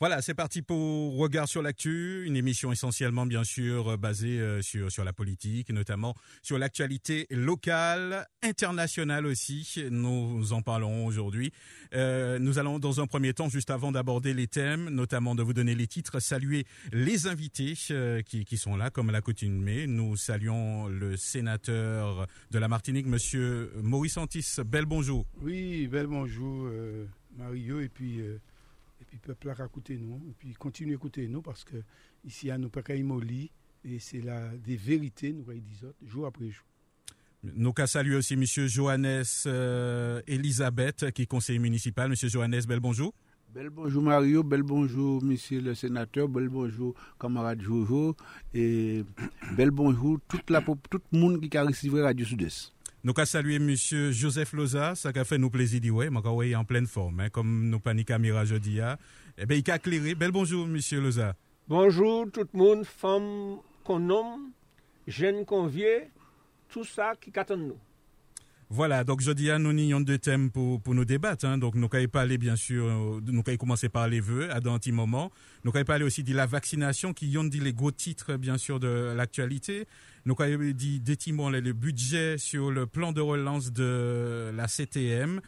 Voilà, c'est parti pour Regard sur l'actu, une émission essentiellement bien sûr euh, basée euh, sur sur la politique, notamment sur l'actualité locale, internationale aussi. Nous en parlons aujourd'hui. Euh, nous allons dans un premier temps, juste avant d'aborder les thèmes, notamment de vous donner les titres, saluer les invités qui, qui sont là, comme l'accoutumée. Nous saluons le sénateur de la Martinique, Monsieur Maurice Antis. Bel bonjour. Oui, bel bonjour Mario et puis puis peuple a écouté nous, et puis continue à écouter nous parce que ici à nous pas molli et c'est la des vérités nous disons jour après jour. Nous qu'à saluer aussi M. Johannes euh, Elisabeth, qui est conseiller municipal. M. Johannes, bel bonjour. Bel bonjour Mario, bel bonjour monsieur le sénateur, bel bonjour camarade Jojo et bel bonjour toute la tout le monde qui a reçu Radio Sud-Est. Nous avons saluer Monsieur Joseph Loza, ça a fait nous plaisir de ouais, est en pleine forme, hein, comme nous panique caméra jeudi. Hein. Eh bien, il a éclairé. Bel bonjour, Monsieur Loza. Bonjour tout le monde, femmes qu'on nomme, jeunes vient, tout ça qui attend nous. Voilà, donc je dis à nous avons deux thèmes pour, pour nous débattre. Hein. Donc nous allons parler bien sûr, euh, nous allons commencer par les vœux à un petit moment. Nous allons parler aussi de la vaccination qui ont dit les gros titres bien sûr de l'actualité. Nous avons dit détimons le budget sur le plan de relance de la CTM.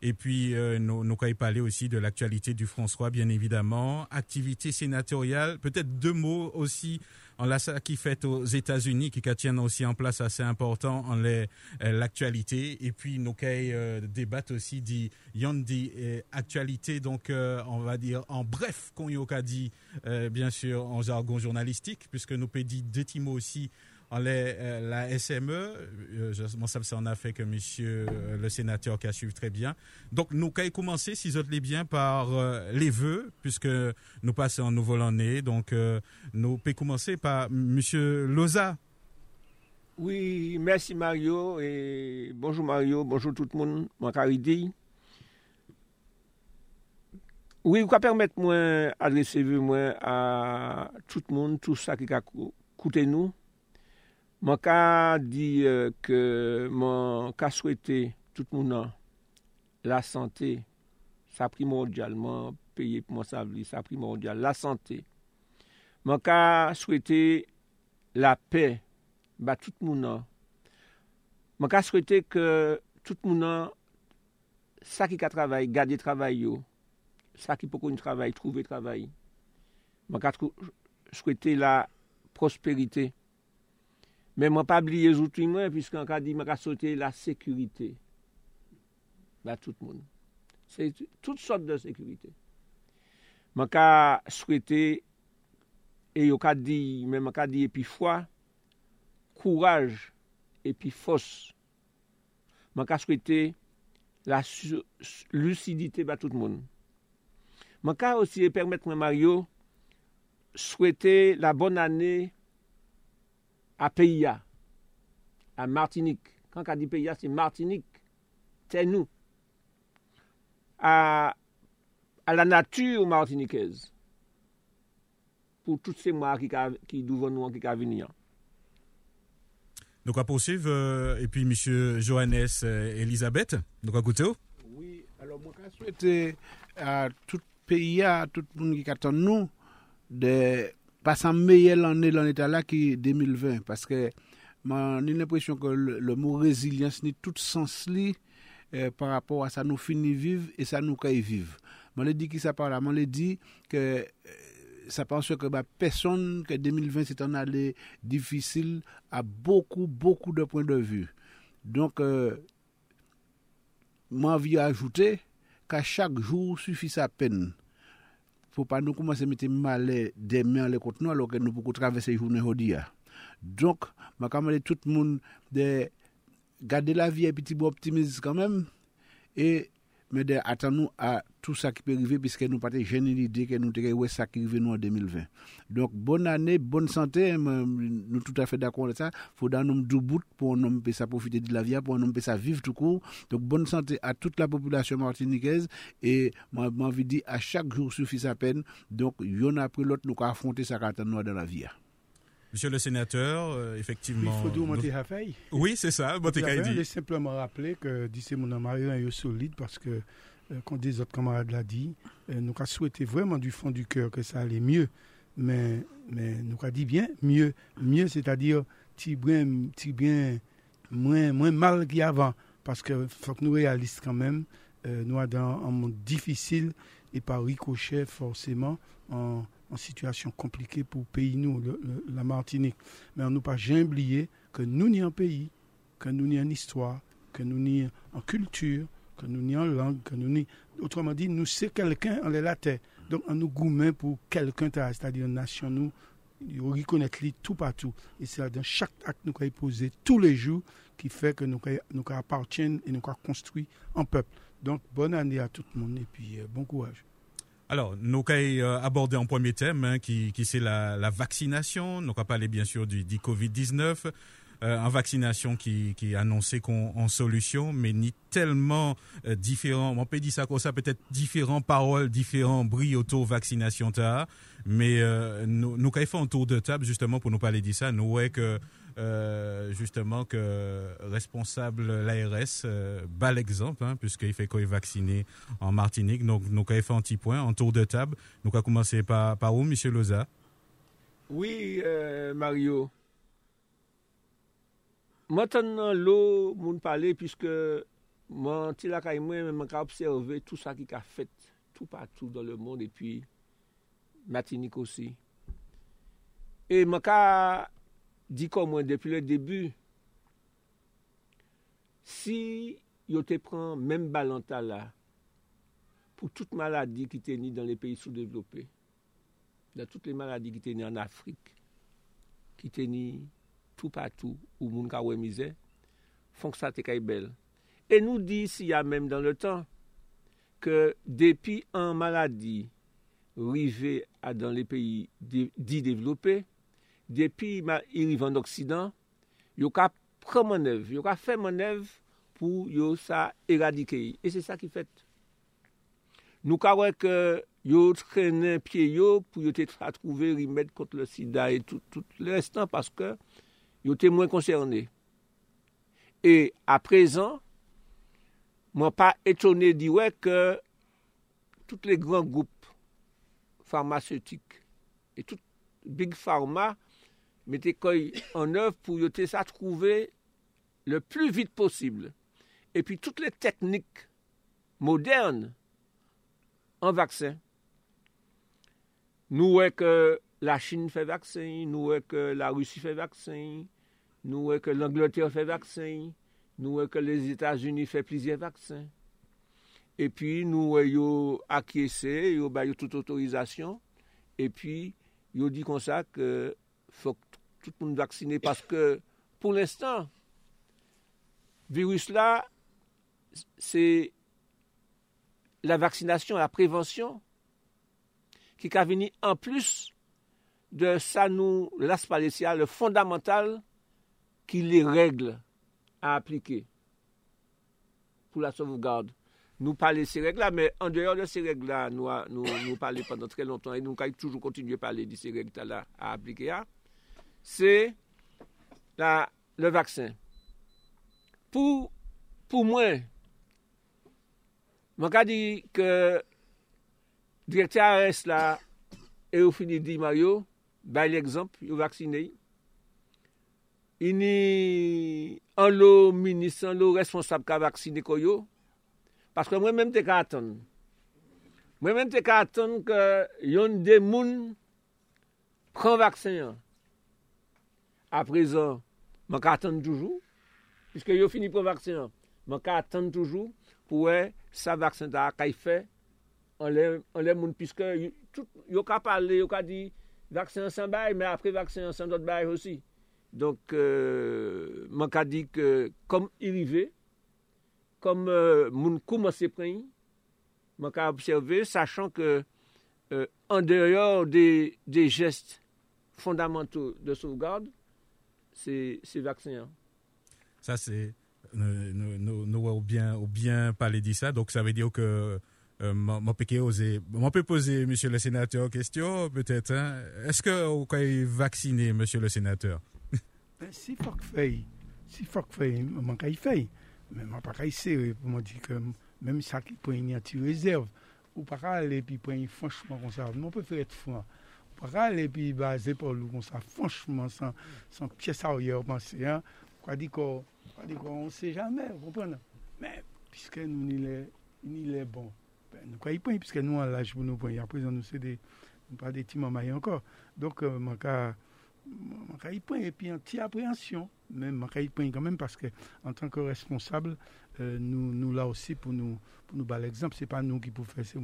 Et puis, euh, nous, nous allons parler aussi de l'actualité du François, bien évidemment. Activité sénatoriale. Peut-être deux mots aussi on l'a qui fait aux États-Unis, qui tiennent aussi en place assez important en euh, l'actualité. Et puis, nous euh, débattre aussi dit, y euh, actualité, donc, euh, on va dire, en bref, qu'on y a dit, bien sûr, en jargon journalistique, puisque nous peut dire deux mots aussi euh, la SME, euh, je, ça, ça en a fait que monsieur euh, le sénateur qui a suivi très bien. Donc, nous allons commencer, si vous bien, par les vœux, puisque nous passons en nouveau l'année. Donc, nous pouvons commencer par monsieur Loza. Oui, merci Mario, et bonjour Mario, bonjour tout le monde. Oui, vous pouvez permettre moi adresser moi à tout le monde, tout ça qui a écouté nous. Mwen ka di euh, ke mwen ka souwete tout mounan la sante, sa primordial, mwen peye pou mwen savli, sa primordial, la sante. Mwen ka souwete la pe, ba tout mounan. Mwen ka souwete ke tout mounan sa ki ka travay, gade travay yo, sa ki pou kon travay, trouve travay. Mwen ka souwete la prosperite. Men mwen pa bliye zoutri mwen, pwiske an ka di mwen ka sote la sekurite. Ba tout moun. Se tout sot de sekurite. Mwen ka souwete, e yo ka di, men mwen ka di epi fwa, kouraj epi fos. Mwen ka souwete la lucidite ba tout moun. Mwen ka osi e permette mwen Mario, souwete la bon ane, à Pays, à Martinique. Quand on dit Pays, c'est Martinique, c'est nous. À, à, la nature martiniquaise. Pour tous ces mois qui, qui devant nous, qui vont venir. Donc, à poursuivre, euh, et puis M. Johannes euh, Elisabeth, donc à côté Oui, alors moi, je souhaite à tout pays, à tout le monde qui attend nous, de passer meilleure l'année l'année là qui 2020 parce que j'ai l'impression que le, mot résilience n'est tout sens euh, par rapport à ça nous finit vivre et ça nous caille vivre. Je dit qui ça par là, je dit que euh, ça pense que bah, personne que 2020 c'est une année difficile à beaucoup beaucoup de points de vue. Donc euh, moi envie ajouter qu'à chaque jour suffit sa peine Fou pa nou koumanse mette male demen le kont nou alo ke nou pou kou travesse jounen hodi ya. Donk, ma kamale tout moun de gade la vi epi ti bo optimize kanmem. E Mais de attendre à tout ça qui peut arriver, puisque nous pas gêné l'idée que nous devons ça qui arrive nous en 2020. Donc, bonne année, bonne santé, nous tout à fait d'accord avec ça. Faut nous deux bouts pour nous profiter de la vie, pour nous ça vivre tout court. Donc, bonne santé à toute la population martiniquaise et moi, j'ai de dire, à chaque jour suffit sa peine. Donc, y en a après l'autre, nous avons affronter ça dans la vie. Monsieur le sénateur, euh, effectivement. Il faut fait. Oui, c'est ça. Je voulais simplement rappeler que d'ici mon mari est solide parce que, euh, comme des autres camarades l'ont dit, euh, nous avons souhaité vraiment du fond du cœur que ça allait mieux. Mais, mais nous avons dit bien mieux. Mieux, c'est-à-dire, bien, bien moins, moins mal qu'avant. Parce qu'il faut que nous réalisons quand même. nous sommes dans un monde difficile et par ricochet, forcément, en en situation compliquée pour le pays, nous, la Martinique. Mais on ne pas jamais oublier que nous n'y en pays, que nous n'y en histoire, que nous n'y en culture, que nous n'y en langue, que nous. Autrement dit, nous c'est quelqu'un, on est la terre. Donc, on nous gourmet pour quelqu'un, c'est-à-dire nation, nous, on reconnaît tout partout. Et c'est dans chaque acte nous avons posé tous les jours qui fait que nous, nous appartiennent et nous construit un peuple. Donc, bonne année à tout le monde et puis euh, bon courage. Alors, nous avons euh, abordé un premier thème hein, qui, qui c'est la, la, vaccination. Nous avons parlé bien sûr du, du Covid-19. Euh, en vaccination qui, qui est annoncé qu'on en solution, mais ni tellement euh, différent. On peut dire ça comme ça, peut-être différents paroles, différents bruits autour vaccination. Mais euh, nous, nous fait un tour de table justement pour nous parler de ça. Nous voyons que euh, justement que responsable l'ARS euh, bat l'exemple, hein, puisqu'il fait qu'on est vacciné en Martinique. Donc, nous avons fait un petit point en tour de table. Nous avons commencé par, par où, M. Loza Oui, euh, Mario. Maintenant, l'eau, mon parler, puisque moi, je j'ai observé tout ça qui a fait tout partout dans le monde, et puis Martinique aussi. Et je di komwen depi le debu, si yo te pran menm balanta la, pou tout maladi ki te ni dan le peyi sou-devlopè, dan tout le maladi ki te ni an Afrik, ki te ni tout patou ou moun ka wè mizè, fonk sa te kay bel. E nou di si ya menm dan le tan, ke depi an maladi rive a dan le peyi di devlopè, depi irive rivan d'Oksidan, yo ka pre manev, yo ka fe manev pou yo sa eradike yi. E se sa ki fet. Nou ka wek yo trenen pie yo pou yo te tra trouve rimed kont le sida et tout, tout le restan paske yo te mwen konserne. E a prezan, mwen pa etone di wek tout le gran goup farmaceutik et tout big pharma mette koy an ev pou yo te sa trouve le plu vite posible. E pi tout le teknik moderne an vaksen. Nou wè ke la Chine fè vaksen, nou wè ke la Russie fè vaksen, nou wè ke l'Angleterre fè vaksen, nou wè ke les Etats-Unis fè plizye vaksen. E pi nou wè yo akyese, yo ba yo tout otorizasyon, e pi yo di kon sa ke faut tout le monde vacciner parce que pour l'instant, virus là, c'est la vaccination, la prévention qui a venu en plus de ça nous l'aspalicia, le fondamental qui les règles à appliquer pour la sauvegarde. Nous parlons de ces règles-là, mais en dehors de ces règles-là, nous, nous, nous parlons pendant très longtemps et nous avons toujours continué à parler de ces règles-là à appliquer. se la, le vaksin. Pou, pou mwen, man ka di ke direktya ARS la e ou fini di Mario, bay l'exemple, yo vaksine yi. Ini an lo minis, an lo responsab ka vaksine koyo, paske mwen menm te ka atan. Mwen menm te ka atan ke yon de moun pran vaksin yon. A prezan, man ka atan toujou. Piske yo fini pou vaksin an. Man ka atan toujou pou wè sa vaksin ta akay fè an lè moun. Piske yo, yo ka pale, yo ka di vaksin an san bay, men apre vaksin an san dot bay osi. Donk euh, man ka di ke kom irive, kom euh, moun kouman se pren, man ka observe, sachan ke euh, an deyor de, de gest fondamental de sauvegarde, se vaksin. Sa se, nou ou bien pale di sa, donc sa ve diyo ke mwen peke ose, mwen pe pose M. le Sénateur question, peut-être, eske ou kay vaksine M. le Sénateur? Si fok fey, si fok fey, mwen kay fey, mwen pa kay se, mwen di ke mwen sa ki pren yon ti rezerv, ou pa ka ale pi pren yon fonchman kon sa, mwen pe fey et fwa, ou pa ka ale pi baze pou lou kon sa, ou ou ko, on se jame, kompon nan, men, piske nou ni le, ni bon, nou kwa yi pren, piske nou an laj pou nou pren, apre zan nou se de, nou pa de ti mamay ankor, donk mwen ka, mwen ka yi pren, epi an ti apreansyon, men mwen ka yi pren kanmen, paske an tanke responsable, nou la osi pou nou, pou nou ba l'exemple, se pa nou ki pou fese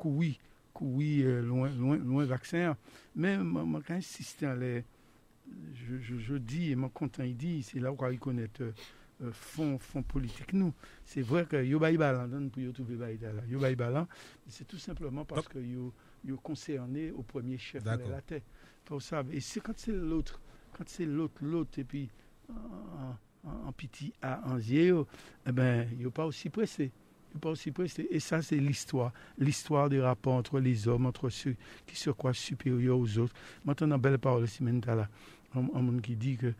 koui, koui loin vaksen, men mwen ka insiste an le, je di, mwen kontan yi di, se la ou ka yi konet fon politik nou, se vre ke yo bayi balan, dan pou yo dala, yo balan, se tout simplement paske yo konserne ou premier chef de la te, pou sav, e se kante se loutre, kante se loutre, loutre, e pi an piti a an zye yo, e ben, yo pa osi presse, yo pa osi presse, e sa se l'histoire, l'histoire de rapport entre les hommes, entre ceux qui se croient supérieurs aux autres. Maintenant, nan belle parole si men ta la, an moun ki di ke,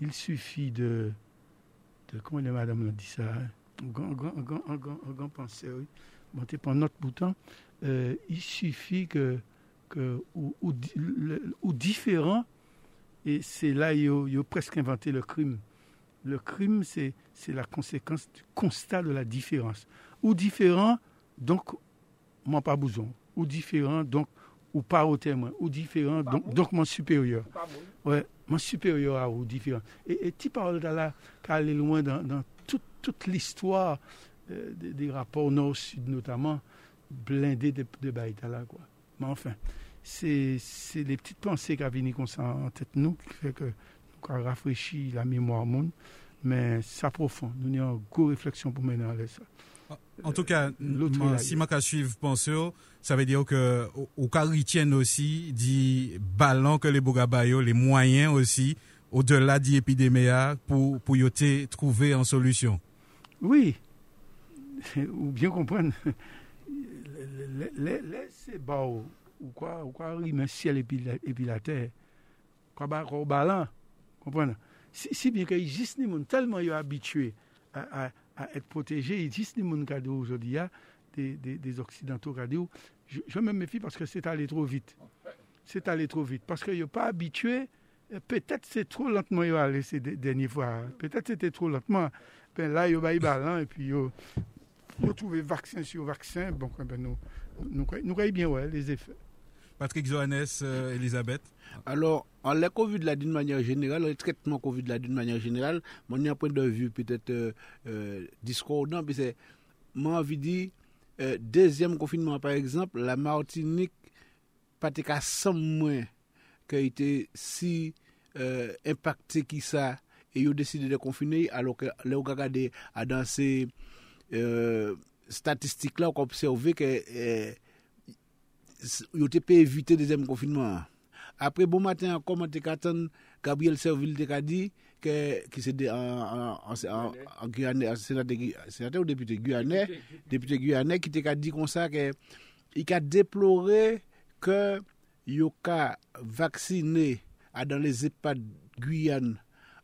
il suffit de, de, comment le madame l'a dit sa, an gan penseur, mante pan not boutan, il suffit que ou diferent, et c'est là yo presque inventé le crime. Le crime, c'est la conséquence du constat de la différence. Ou diferent, donc, m'en pas bouzon. Ou diferent, donc, ou pas au témoin. Ou diferent, donc, m'en supérieur. M'en supérieur a ou diferent. Et ti parle d'Allah, k'a allé loin dans toute l'histoire euh, des rapports nord-sud, notamment, blindé de Baïtala, quoi. Mais enfin, c'est les petites pensées qu'a veni kon sa en tête nou, qui fait que ka rafraîchi la mémoire moun, mais sa profond. Nou n'y a go réflexion pou mènen alè sa. En tout cas, si ma ka suive penseur, sa ve dire ou ka ritienne aussi di balan ke le Bogabayo, les moyens aussi, au-delà di epidemia, pou yote trouvé en solution. Oui, ou bien comprenne, lese ba ou, ou kwa rime siel epi la ter, kwa ba si bien ke yi jist ni moun, telman yo abitue a et proteje, yi jist ni moun kade ou jodi ya, des oksidantou kade ou, je me mefi paske se ta ale tro vit, se ta ale tro vit, paske yo pa abitue, petet se tro lantman yo ale se denye fwa, petet se te tro lantman, pen la yo bayi balan, epi yo yo trouve vaksin sur vaksin, bon, nou kwaye bien wè, les effets. Patrick Zohanès, euh, Elisabeth. Alors, en la COVID-la d'une manière générale, le traitement COVID-la d'une manière générale, mon a point de vue peut-être euh, euh, discordant, mais c'est, moi, envie dit, deuxième confinement, par exemple, la Martinique, paté qu'à 100 mois, qu'a été si impacté qui ça, et y'a décidé de confiner, alors que l'eau gagade a dansé statistik la ou ka observe ke yo te pe evite dezem konfinman. Apre bon matin, koman te katan, Gabriel Serville te ka di, ki se de an Guyane, senate ou depute Guyane, depute Guyane ki te ka di kon sa ke, i ka deplore ke yo ka vaksine a dan les EHPAD Guyane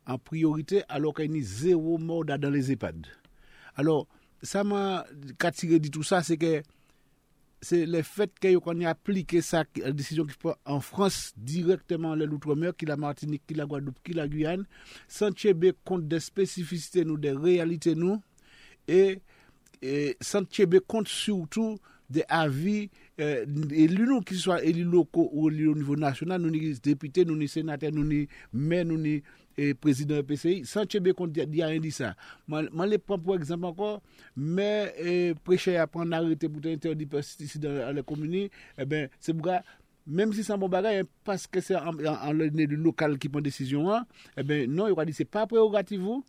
an priorite alo ka ni zero mord a dan les EHPAD. Alors, sa man katire di tout sa se ke se le fet ke yo kon y aplike sa desisyon ki pou an Frans direktman le l'outre-mer, ki la Martinique, ki la Guadeloupe, ki la Guyane, san chebe kont de spesifisite nou, de realite nou, e san chebe kont surtout de avi euh, elu nou ki swa elu loko ou elu ou nivou nasyonal, nou ni depite, nou ni senate, nou ni men, nou ni prezident PCI, san chebe kont di a yon di sa. Man le pran pou ekzamp ankon, me preche a pran narete pou te interdi persistisi dan le komuni, e ben se mga, menm si san bon bagay, paske se an le ne de lokal ki pon desisyon an, e ben non, yon ka di se pa prerogativou,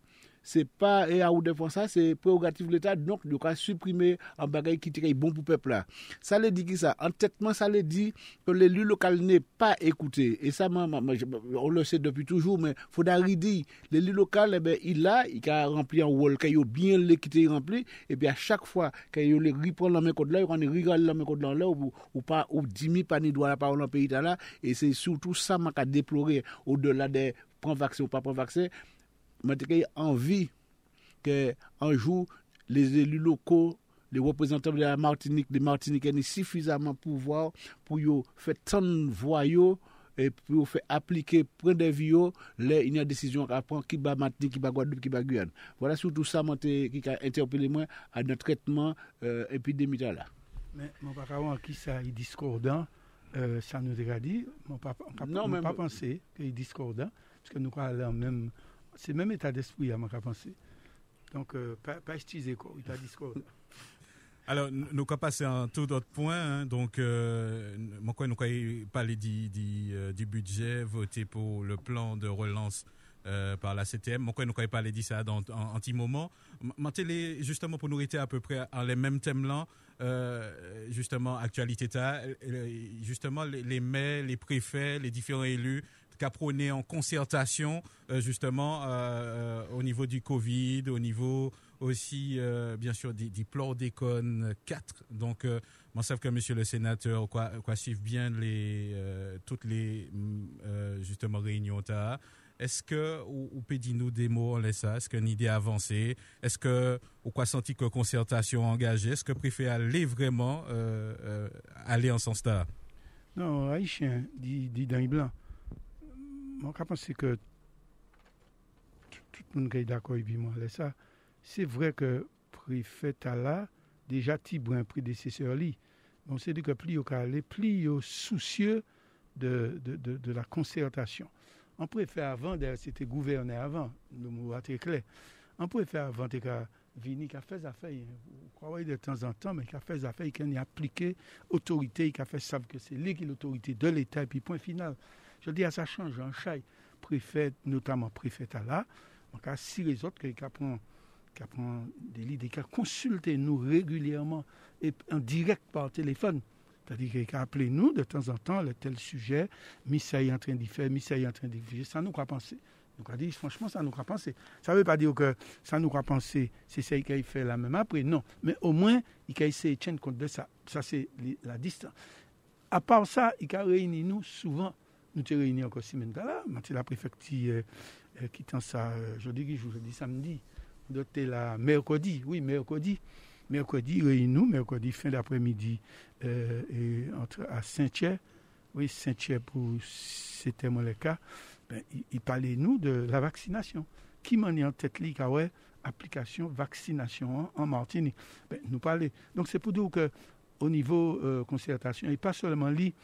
se pa e a ou defan sa, se prerogatif l'Etat, donk yo ka suprime an bagay ki teke bon pou pepla. Sa le di ki sa, an tetman sa le di ke l'élu lokal ne pa ekoute. E sa, on le se depi toujou, men foda ridi, l'élu lokal, ebe, il la, i ka rempli an wol, ka yo bien le yi rempli, epi a chak fwa, ka yo le kod la, yo kan ne rigal lan men kod lan la, ou pa, ou dimi pa ni dwa la pa ou lan peyi ta la, e se soutou sa man ka deplore, ou de la de pran vakse ou pa pran vakse, teke anvi ke anjou les élus locaux, les représentants de la Martinique, des Martiniquais ni suffisamment pouvoir pou yo fè tan voyo et pou yo fè aplike pren de vyo, le y a desisyon apren ki ba Martinique, ki ba Guadeloupe, ki ba Guyane. Voilà sou tout sa mwen te ki ka interpele mwen a nan tretman epidemita la. Mwen pa kawan ki sa y discordan, sa nou de gadi, mwen pa panse ki y discordan, pske nou ka alè an mèm c'est même état d'esprit à ma pensée. Donc, euh, pas, pas estiser quoi, état discours. Alors, nous allons passer à un tout autre point. Hein, donc, euh, nous allons parler du, du, euh, du, budget voté pour le plan de relance euh, par la CTM. Nous allons parler de ça dans un petit moment. télé justement, pour nous rester à peu près en les mêmes thèmes-là, euh, justement, actualité, justement, les, les maires, les préfets, les différents élus qu'a en concertation euh, justement euh, euh, au niveau du Covid, au niveau aussi bien sûr du, du chlordécone 4. Donc moi savent que monsieur le sénateur quoi, quoi bien les toutes les justement réunions est-ce que ou, peut dire nous des mots on ça? Est-ce qu'une idée avancée? Est-ce que ou quoi senti que concertation engagée? Est-ce que préfère aller vraiment aller en sens là Non, Haïtien dit dit blanc. Mwen ka panse ke tout moun kèy d'akòy bi mwen lè sa, se vre ke prefèta la, deja ti bwen predecesseur li. Mwen se di ke pli yo ka ale, pli yo soucieux de la konsertasyon. An prefè avan, der se te gouverne avan, nou mou ate kle, an prefè avan te ka vini ka fez afey, kwa wè de tan zan tan, men ka fez afey, ken y aplike otorite, ka fez sav ke se li ki l'otorite de l'Etat, pi point final. Je dis à ça change, un chay préfet, notamment préfet à là, donc à si les autres qui apprennent des leaders, qui consultent nous régulièrement et en direct par téléphone. C'est-à-dire qu'il a appelé nous de temps en temps, le tel sujet, Missa est en train d'y faire, Missa est en train d'y faire, ça nous croit penser. Donc, dit, franchement, ça nous croit penser. Ça ne veut pas dire que ça nous croit penser, c'est ça qu'il fait là même après, non. Mais au moins, il a essayé de tenir compte de ça. Ça, c'est la distance. À part ça, il a réuni nous souvent nous sommes réunis encore semaine là, la préfecture euh, qui tend ça euh, jeudi, jeudi, samedi. Doté la mercredi, oui, mercredi. Mercredi, réunis-nous, mercredi, fin d'après-midi, euh, entre, à Saint-Thier. Oui, Saint-Thier, pour c'était mon cas. Ben, il, parlait, nous, de la vaccination. Qui m'en est en tête, li, ouais, application vaccination en, Martinique. Ben, nous parler. Donc, c'est pour dire que au niveau euh, concertation, et pas seulement lui,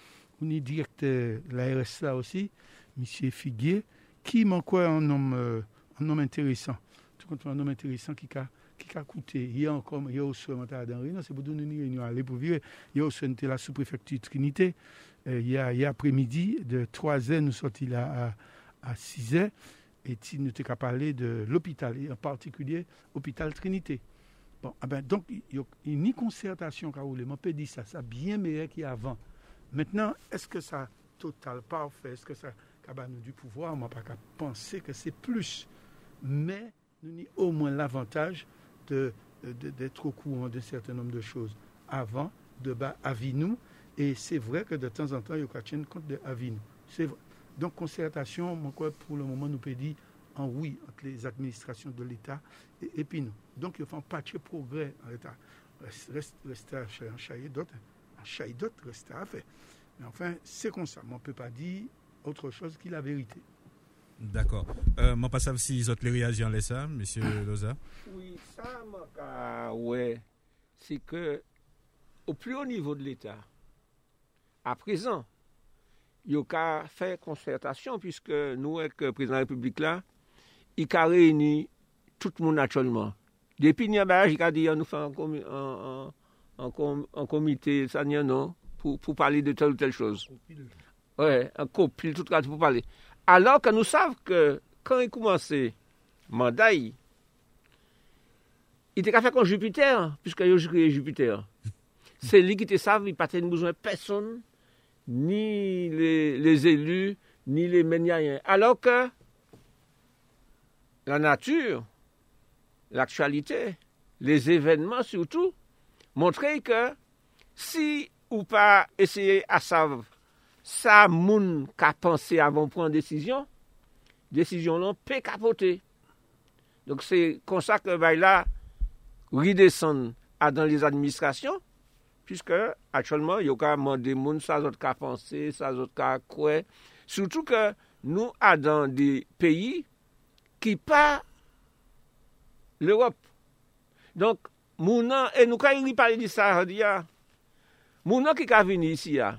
on est directeur de la RSA aussi, M. Figuier, qui m'a quoi un homme, euh, un homme intéressant? Tout compte un homme intéressant qui a qui a coûté. Il y a encore, il y a aussi un réunion, c'est pour donner une réunion aller pour vivre. Il y a aussi la sous-préfecture Trinité. Euh, il y a, il y a après-midi, de 3 h nous sortis là à, à 6 h Et nous n'était qu'à parler de l'hôpital, et en particulier l'hôpital Trinité. Bon, ah ben, donc, il y a une concertation, car on peut dire ça, ça bien meilleur qu'avant. Maintenant, est-ce que ça total parfait, est-ce que ça nous du pouvoir, moi pas qu'à penser que c'est plus. Mais nous avons au moins l'avantage de, d'être au courant d'un certain nombre de choses avant, de bas à nous. Et c'est vrai que de temps en temps, il y a tenir compte de Avinu. C'est. Donc, concertation, pour le moment, nous peut dire en oui entre les administrations de l'État et, puis nous. Donc, il faut un patch progrès en l'État. Reste, à chailler d'autres chaque d'autres reste à faire. Mais enfin, c'est comme ça. On ne peut pas dire autre chose que la vérité. D'accord. Euh, je ne sais pas si vous avez réagi en ça, M. Loza? Oui, ça, ouais, c'est que au plus haut niveau de l'État, à présent, il y a fait concertation, puisque nous, avec le président de la République, là, il a réuni tout le monde naturellement. Depuis il a dit, nous faisons un, en, comité ça non pour, pour parler de telle ou telle chose. Oui, un copil, tout cas pour parler. Alors que nous savons que quand il commençait mandat, il était qu'à faire comme Jupiter, puisque il a créé Jupiter. C'est lui qui te savent, il n'a pas besoin de personne, ni les, les élus, ni les méniaïens. Alors que la nature, l'actualité, les événements surtout, montre ke si ou pa eseye asav sa moun ka panse avon pran desisyon, desisyon lan pe kapote. Donk se konsa ke bay la ridesan a dan les administrasyon, Piske, atcholman, yo ka mande moun sa zot ka panse, sa zot ka kwe. Soutou ke nou a dan de peyi ki pa l'Europe. Donk, mounan, e eh, nou ka yuri pale di sardia, mounan ki ka vini isi ya,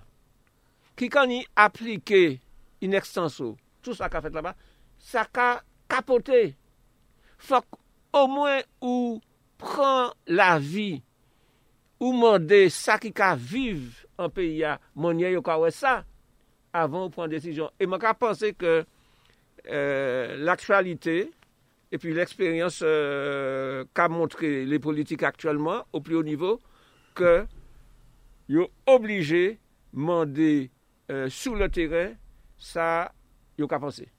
ki kan yi aplike in extenso, tout sa ka fet la ba, sa ka kapote, fok o mwen ou pran la vi, ou mande sa ki ka vive an peyi ya, mounye yo ka we sa, avan ou pran desijon. E man ka pense ke euh, l'aktualite, et puis l'expérience euh, qu'a montré les politiques actuellement au plus haut niveau que yo obligé mandé euh, sous le terrain sa yo ka pensé.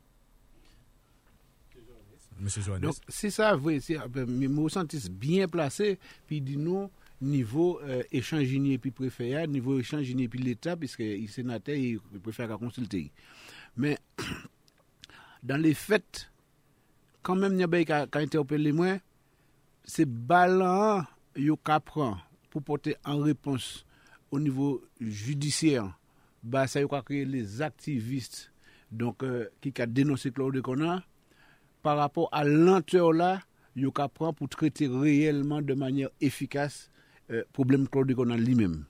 Donc, si sa vwe, si mou sentis bien plase, pi di nou nivou echanjini euh, epi prefeya, nivou echanjini epi l'Etat, piske y senate, y prefeya ka konsulte. Men, dan le fèt kan menm nye bay ka, ka interpele mwen, se balan yo ka pran pou pote an repons o nivou judisyen, ba sa yo ka kreye les aktivist donk euh, ki ka denonsi Claude Conan, par rapport a lanteur la, yo ka pran pou trete reyelman de manyer efikas euh, problem Claude Conan li menm.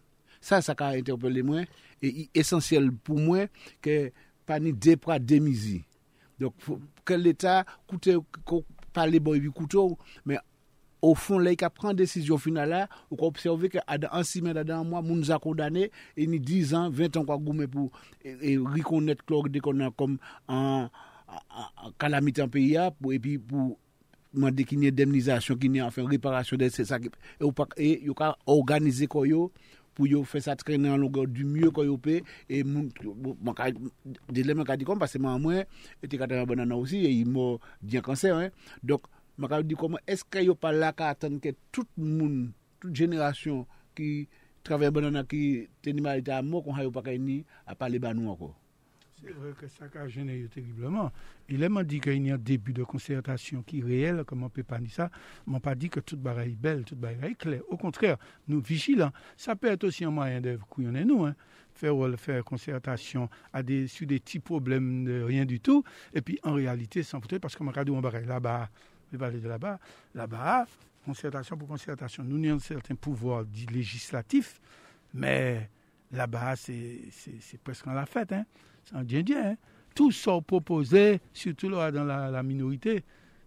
Sa, sa ka interpele mwen, e esensyel pou mwen, ke pa ni depra demizi. Donk, ke l'Etat koute, pale bon evi koutou, men ou fon lè ka pran desisyon final la, ou ka observe ke ansimen adan mwa moun za kondane, e ni 10 an, 20 an kwa goumen pou e rikonet klor de konan kom an kalamite an peyi ya, pou epi pou mande ki nye demnizasyon, ki nye anfen reparasyon de se sakip, e ou ka organize koyo, pou yo fè sa trene an longa du mye kwa yo pe, e moun, man ka, dele man ka di kom, pase man mwen, ete kata yon banan an osi, e yi mò diyan kanser, dok, man ka di kom, eske yo pa la ka atan ke tout moun, tout jenerasyon ki travè banan an ki tenima ete an mò, kon hayo pa ka yon ni, a pale ban nou an ko. C'est vrai que ça a gêné terriblement. Il m'a dit qu'il y a un début de concertation qui est réel, comme on peut pas dire ça. M'a pas dit que toute bagaille est belle, toute bagaille est claire. Au contraire, nous vigilons. Ça peut être aussi un moyen de couillonner nous, hein. faire, faire concertation sur des petits problèmes de rien du tout. Et puis, en réalité, sans foutre, parce qu'on m'a dit, on là-bas, je vais de là-bas, là-bas, concertation pour concertation. Nous avons certains pouvoirs législatifs, mais là-bas, c'est presque en la fête. Hein c'est un dien hein. Tout ça proposé, surtout là dans la, minorité,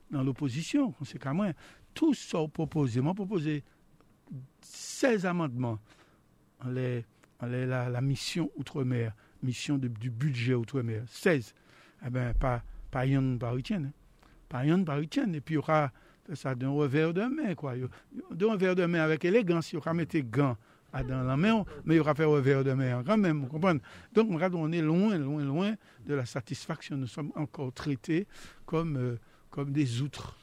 dans l'opposition, conséquemment, tout ça proposé, moi proposé 16 amendements en les, la, mission Outre-mer, mission du budget Outre-mer, 16. Eh bien, pas, pas yon par hein. Pas yon par Et puis, il y aura ça d'un revers de main, quoi. D'un revers de main avec élégance, il y aura mettre gants dans la main, mais il va faire un verre de mer quand même, vous comprenez? Donc, on est loin, loin, loin de la satisfaction. Nous sommes encore traités comme, euh, comme des outres.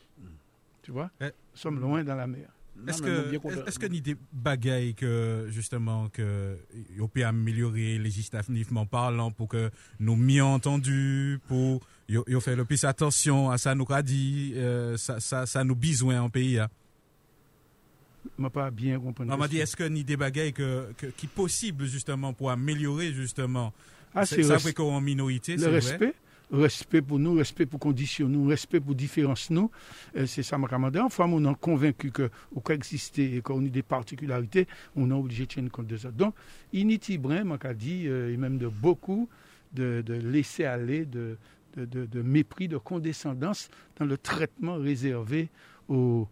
Tu vois? Eh. Nous sommes loin dans la mer. Est-ce que, est-ce que ni des bagailles que, justement, que, on peut améliorer législativement parlant pour que nous mieux entendus, pour, yo, faire le plus attention à ça nous a dit, euh, ça, ça, ça nous besoin en pays, hein? M'a pas bien compris. On m'a dit, est-ce que ni des bagailles que, qui possible justement pour améliorer justement ah, c'est ça fait en minorité, le respect. Respect pour nous, respect pour conditions nous, respect pour différence nous. Euh, c'est ça m'a commandé. Enfin, on est convaincu que au cas exister et qu'on a des particularités, on est obligé de tenir compte de ça. Donc, Initi Brin m'a dit, euh, et même de beaucoup, de, de laisser aller, de, de, de, mépris, de condescendance dans le traitement réservé aux,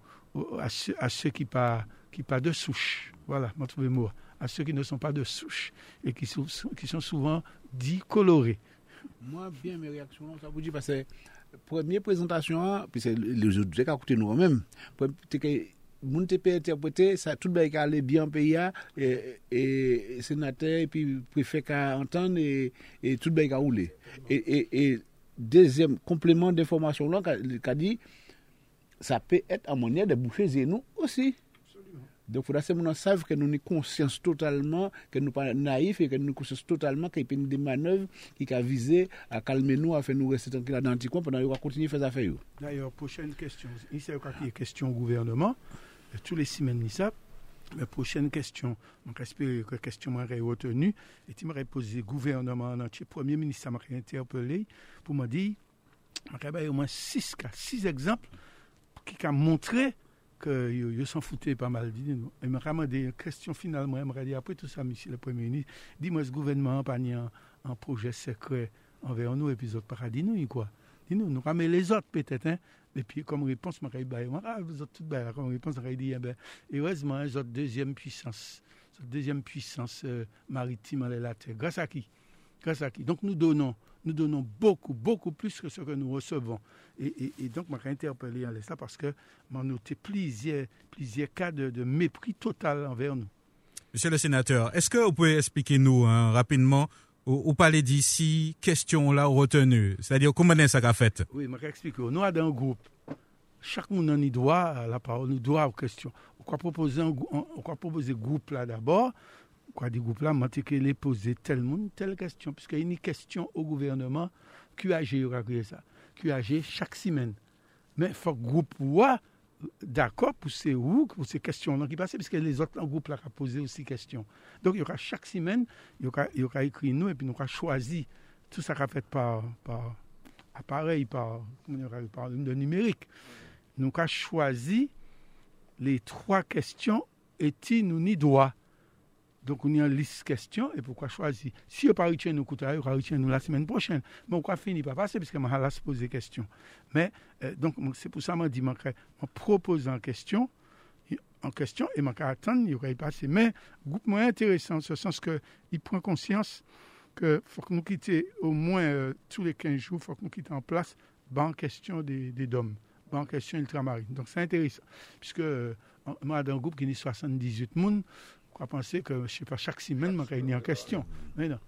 à ceux, qui pas qui pas de souche. Voilà, mon trouvé mot. À ceux qui ne sont pas de souche et qui sont, qui sont souvent dits colorés. Moi, bien mes réactions, ça vous dit parce que première présentation, puis c'est les autres qui écouté nous même, moun te pe interprete, sa tout ba e ka ale bien pe ya, e senate, e pi prefe ka antan, e tout ba e ka oule. E dezem komplement de formasyon lan, ka di, sa pe et amonye de bouche zenou osi. Donc, il faudra que nous sachions que nous avons conscience totalement, que nous sommes pas naïfs et que nous avons conscience totalement qu'il y a des manœuvres qui ont à calmer nous, à faire nous rester tranquilles dans le coin pendant qu'on continuer à faire des affaires. D'ailleurs, prochaine question. Il y a une question au gouvernement. Tous les semaines, ça. Mais prochaine question, j'espère que la question m'a retenue. Et tu m'aurais posé le gouvernement en entier. Premier ministre m'a interpellé pour me dire, a au moins six cas, six exemples qui ont montré que yo, s'en foutait pas mal. Et m'a demandé une question finalement, il m'a dit après tout ça, monsieur le Premier ministre, dis-moi ce gouvernement pas un, un projet secret envers nous et puis autres paradis nous quoi? Dis-nous, nous ramène les autres peut-être hein? Et puis comme réponse, m'a dit ah vous êtes tout bien comme réponse, m'a dit eh ben heureusement autres deuxième puissance, deuxième puissance euh, maritime à la terre. Grâce à qui? Grâce à qui? Donc nous donnons nous donnons beaucoup, beaucoup plus que ce que nous recevons. Et, donc, je m'ai interpellé en ça parce que m'a noté plusieurs, plusieurs cas de, mépris total envers nous. Monsieur le sénateur, est-ce que vous pouvez expliquer nous hein, rapidement ou, parler d'ici question là retenue? C'est-à-dire, comment est-ce ça fait? Oui, je vais expliquer. Nous, avons un groupe. Chaque monde en y doit la parole, nous doit aux questions. On va proposer un, on va proposer groupe là d'abord quoi du groupe là, je qu'il poser tel monde, telle question, puisqu'il y a une question au gouvernement, QAG aura créé ça. QAG chaque semaine. Mais il faut que le groupe soit d'accord pour ces, pour ces questions-là qui passent, puisque les autres groupes là ont posé aussi questions. Donc il y aura chaque semaine, il y aura, il y écrit nous, et puis nous aura choisi tout ça qu'a fait par, par appareil, par, par le numérique. Nous avons choisi les trois questions, est-il nous ni droit? Donc, on a une liste de questions et pourquoi choisir? Si on pas retenu nous, on va nous la semaine prochaine. Mais on va finir par passer? Parce qu'on va se poser des questions. Mais, euh, donc, c'est pour ça que je dis, je propose en question, en question et je attendre, il y passer. Mais, groupe moins intéressant, en ce sens qu'il prend conscience qu'il faut que nous quittions au moins euh, tous les 15 jours, il faut que nous quittions en place en question des, des DOM, en question ultramarine. Donc, c'est intéressant. Puisque, euh, moi, dans un groupe qui est 78 personnes, crois penser que, je sais pas, chaque semaine, je réunir en question. Mais non.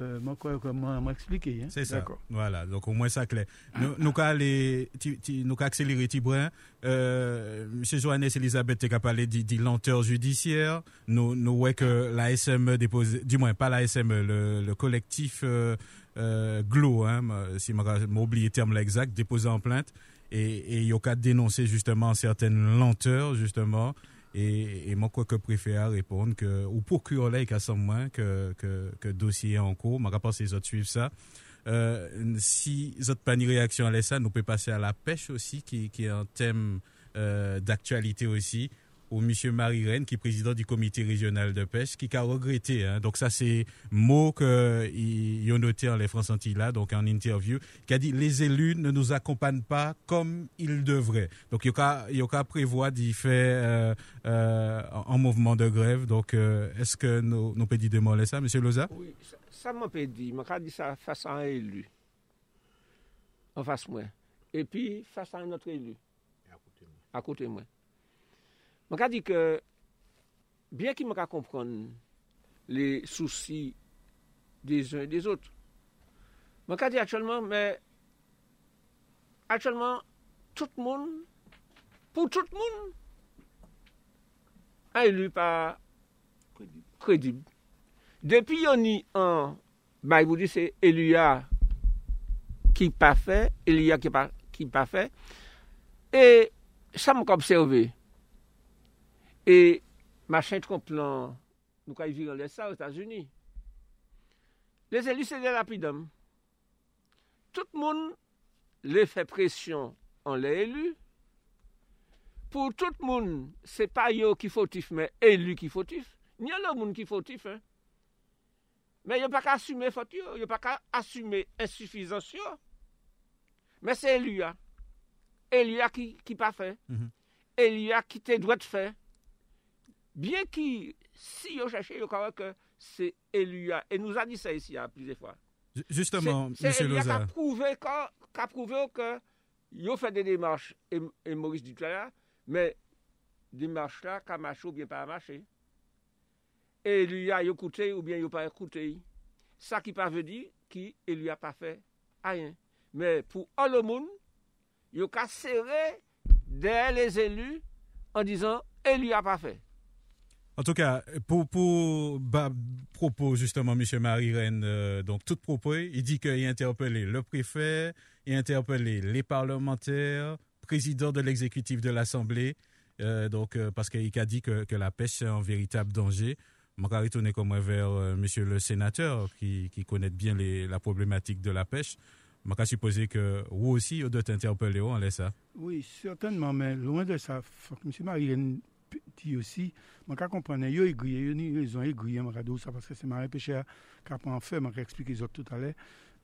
Euh, moi, quoi, moi, m'expliquer. Hein? C'est ça. Voilà. Donc, au moins, ça clair. Nous, nous, aller, nous, accélérer Tibouin. Euh, Monsieur Johannes Elisabeth, tu as parlé de lenteur judiciaire. Nous, nous, ouais, que la SME dépose, du moins, pas la SME, le, le collectif, euh, euh, GLO, hein, si je oublié le terme exact, déposé en plainte. Et, il y a dénoncer justement certaines lenteurs, justement, et, et moi, quoi que préfère répondre que, ou procurer là, qu'à moins que, que, que dossier en cours, je pense que les autres suivent ça. Euh, si les autres pas une réaction à ça, nous pouvons passer à la pêche aussi, qui, qui est un thème euh, d'actualité aussi au monsieur Marie Rennes, qui est président du comité régional de pêche, qui a regretté. Hein. Donc ça, c'est mot qu'il a noté en les France là, donc en interview, qui a dit les élus ne nous accompagnent pas comme ils devraient. Donc il y a prévoir d'y faire euh, euh, en mouvement de grève. Donc euh, est-ce que nous, nous pouvons dire ça, monsieur Loza Oui, ça, m'a peut dire. Je dit ça face à un élu. En face moi. Et puis face à un autre élu. À côté de moi. Mwen ka di ke, byen ki mwen ka kompron le souci des un et des ot, mwen ka di atchèlman, mwen, atchèlman, tout moun, pou tout moun, an elu pa kredib. Depi yon ni an, bay vou di se elu ya ki pa fe, elu ya ki pa fe, e sa mwen ka observe, E machen Trump lan nou ka yi viran lè sa ou Etats-Unis. Les élus sè dè rapidèm. Tout moun lè fè presyon an lè élu. Pou tout moun, se pa yo ki fotif, men élu ki fotif. Nyan lè moun ki fotif, hein. Men yo pa ka asume fot yo, yo pa ka asume insufizans yo. Men se élu ya. Élu ya ki, ki pa fè. Mm -hmm. Élu ya ki te dwet fè. Bien qu'il, si vous cherchez, vous croyez que c'est Elia. Et nous a dit ça ici à hein, plusieurs fois. Justement, M. Loza. C'est a prouvé, que, prouvé que fait des démarches, et, Maurice Duclair, mais démarche là, qu'à marcher ou bien pas à marcher. Et lui a écouté ou bien il pas écouté. Ça qui pas veut dire qu'il lui a pas fait rien. Mais pour all le monde, il a serré derrière les élus en disant et lui a pas fait. En tout cas, pour, bah, propos justement, M. Marie-Reine, euh, donc tout propos, il dit qu'il a interpellé le préfet, il a interpellé les parlementaires, président de l'exécutif de l'Assemblée, euh, donc euh, parce qu'il a dit que, la pêche est un véritable danger. Je vais retourner comme vers Monsieur le sénateur qui, connaît bien la problématique de la pêche. Je vais supposer que vous aussi, vous devez interpeller, on laisse ça. Oui, certainement, mais loin de ça, M. Marie-Reine dit aussi, je comprends, il y a une raison aiguille, je ça parce que c'est Marie Pécher qui a pas en fait, je vais expliquer ça tout à l'heure,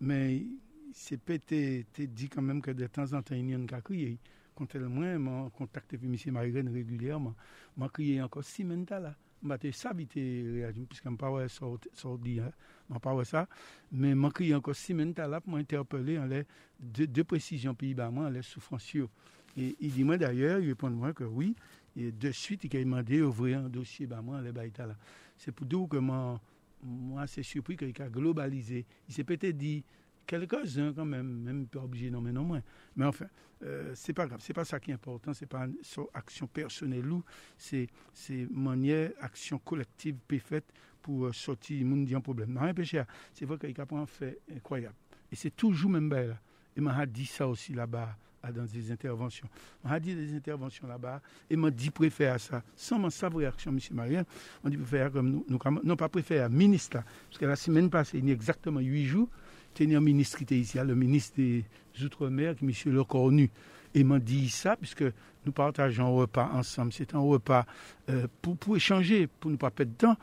mais c'est peut-être dit quand même que de temps en temps, il y a une crié. Quand elle je contacté M. Marie-Reine régulièrement, je crié encore six minutes là. Je ça vite réagir, puisque je ne pas sorti, je pas ça, mais je crié encore six minutes là pour m'interpeller en les deux, précisions pays bas moi, les. Et il dit moi d'ailleurs, il répond moi que oui, et de suite, il a demandé d'ouvrir un dossier, bah, moi, les là. C'est pour dire que moi, c'est surpris qu'il a globalisé. Il s'est peut-être dit quelques-uns quand même, même pas obligé, non, mais non moins. Mais enfin, euh, c'est pas grave, c'est pas ça qui est important, c'est pas une action personnelle ou c'est manière, action collective faite pour euh, sortir en problème. Non, péché, c'est vrai qu'il a un fait incroyable. Et c'est toujours même là. Et m'a dit ça aussi là-bas dans des interventions. On a dit des interventions là-bas et m'a dit préfère ça. Sans ma savoir réaction, M. Marien, on dit préfère comme nous, non pas préfère, ministre Parce que la semaine passée, il y a exactement huit jours, un ministre qui était ici, le ministre des Outre-mer, M. Le Cornu. Et m'a dit ça, puisque nous partageons un repas ensemble. C'est un repas euh, pour, échanger, pour ne pas perdre de temps,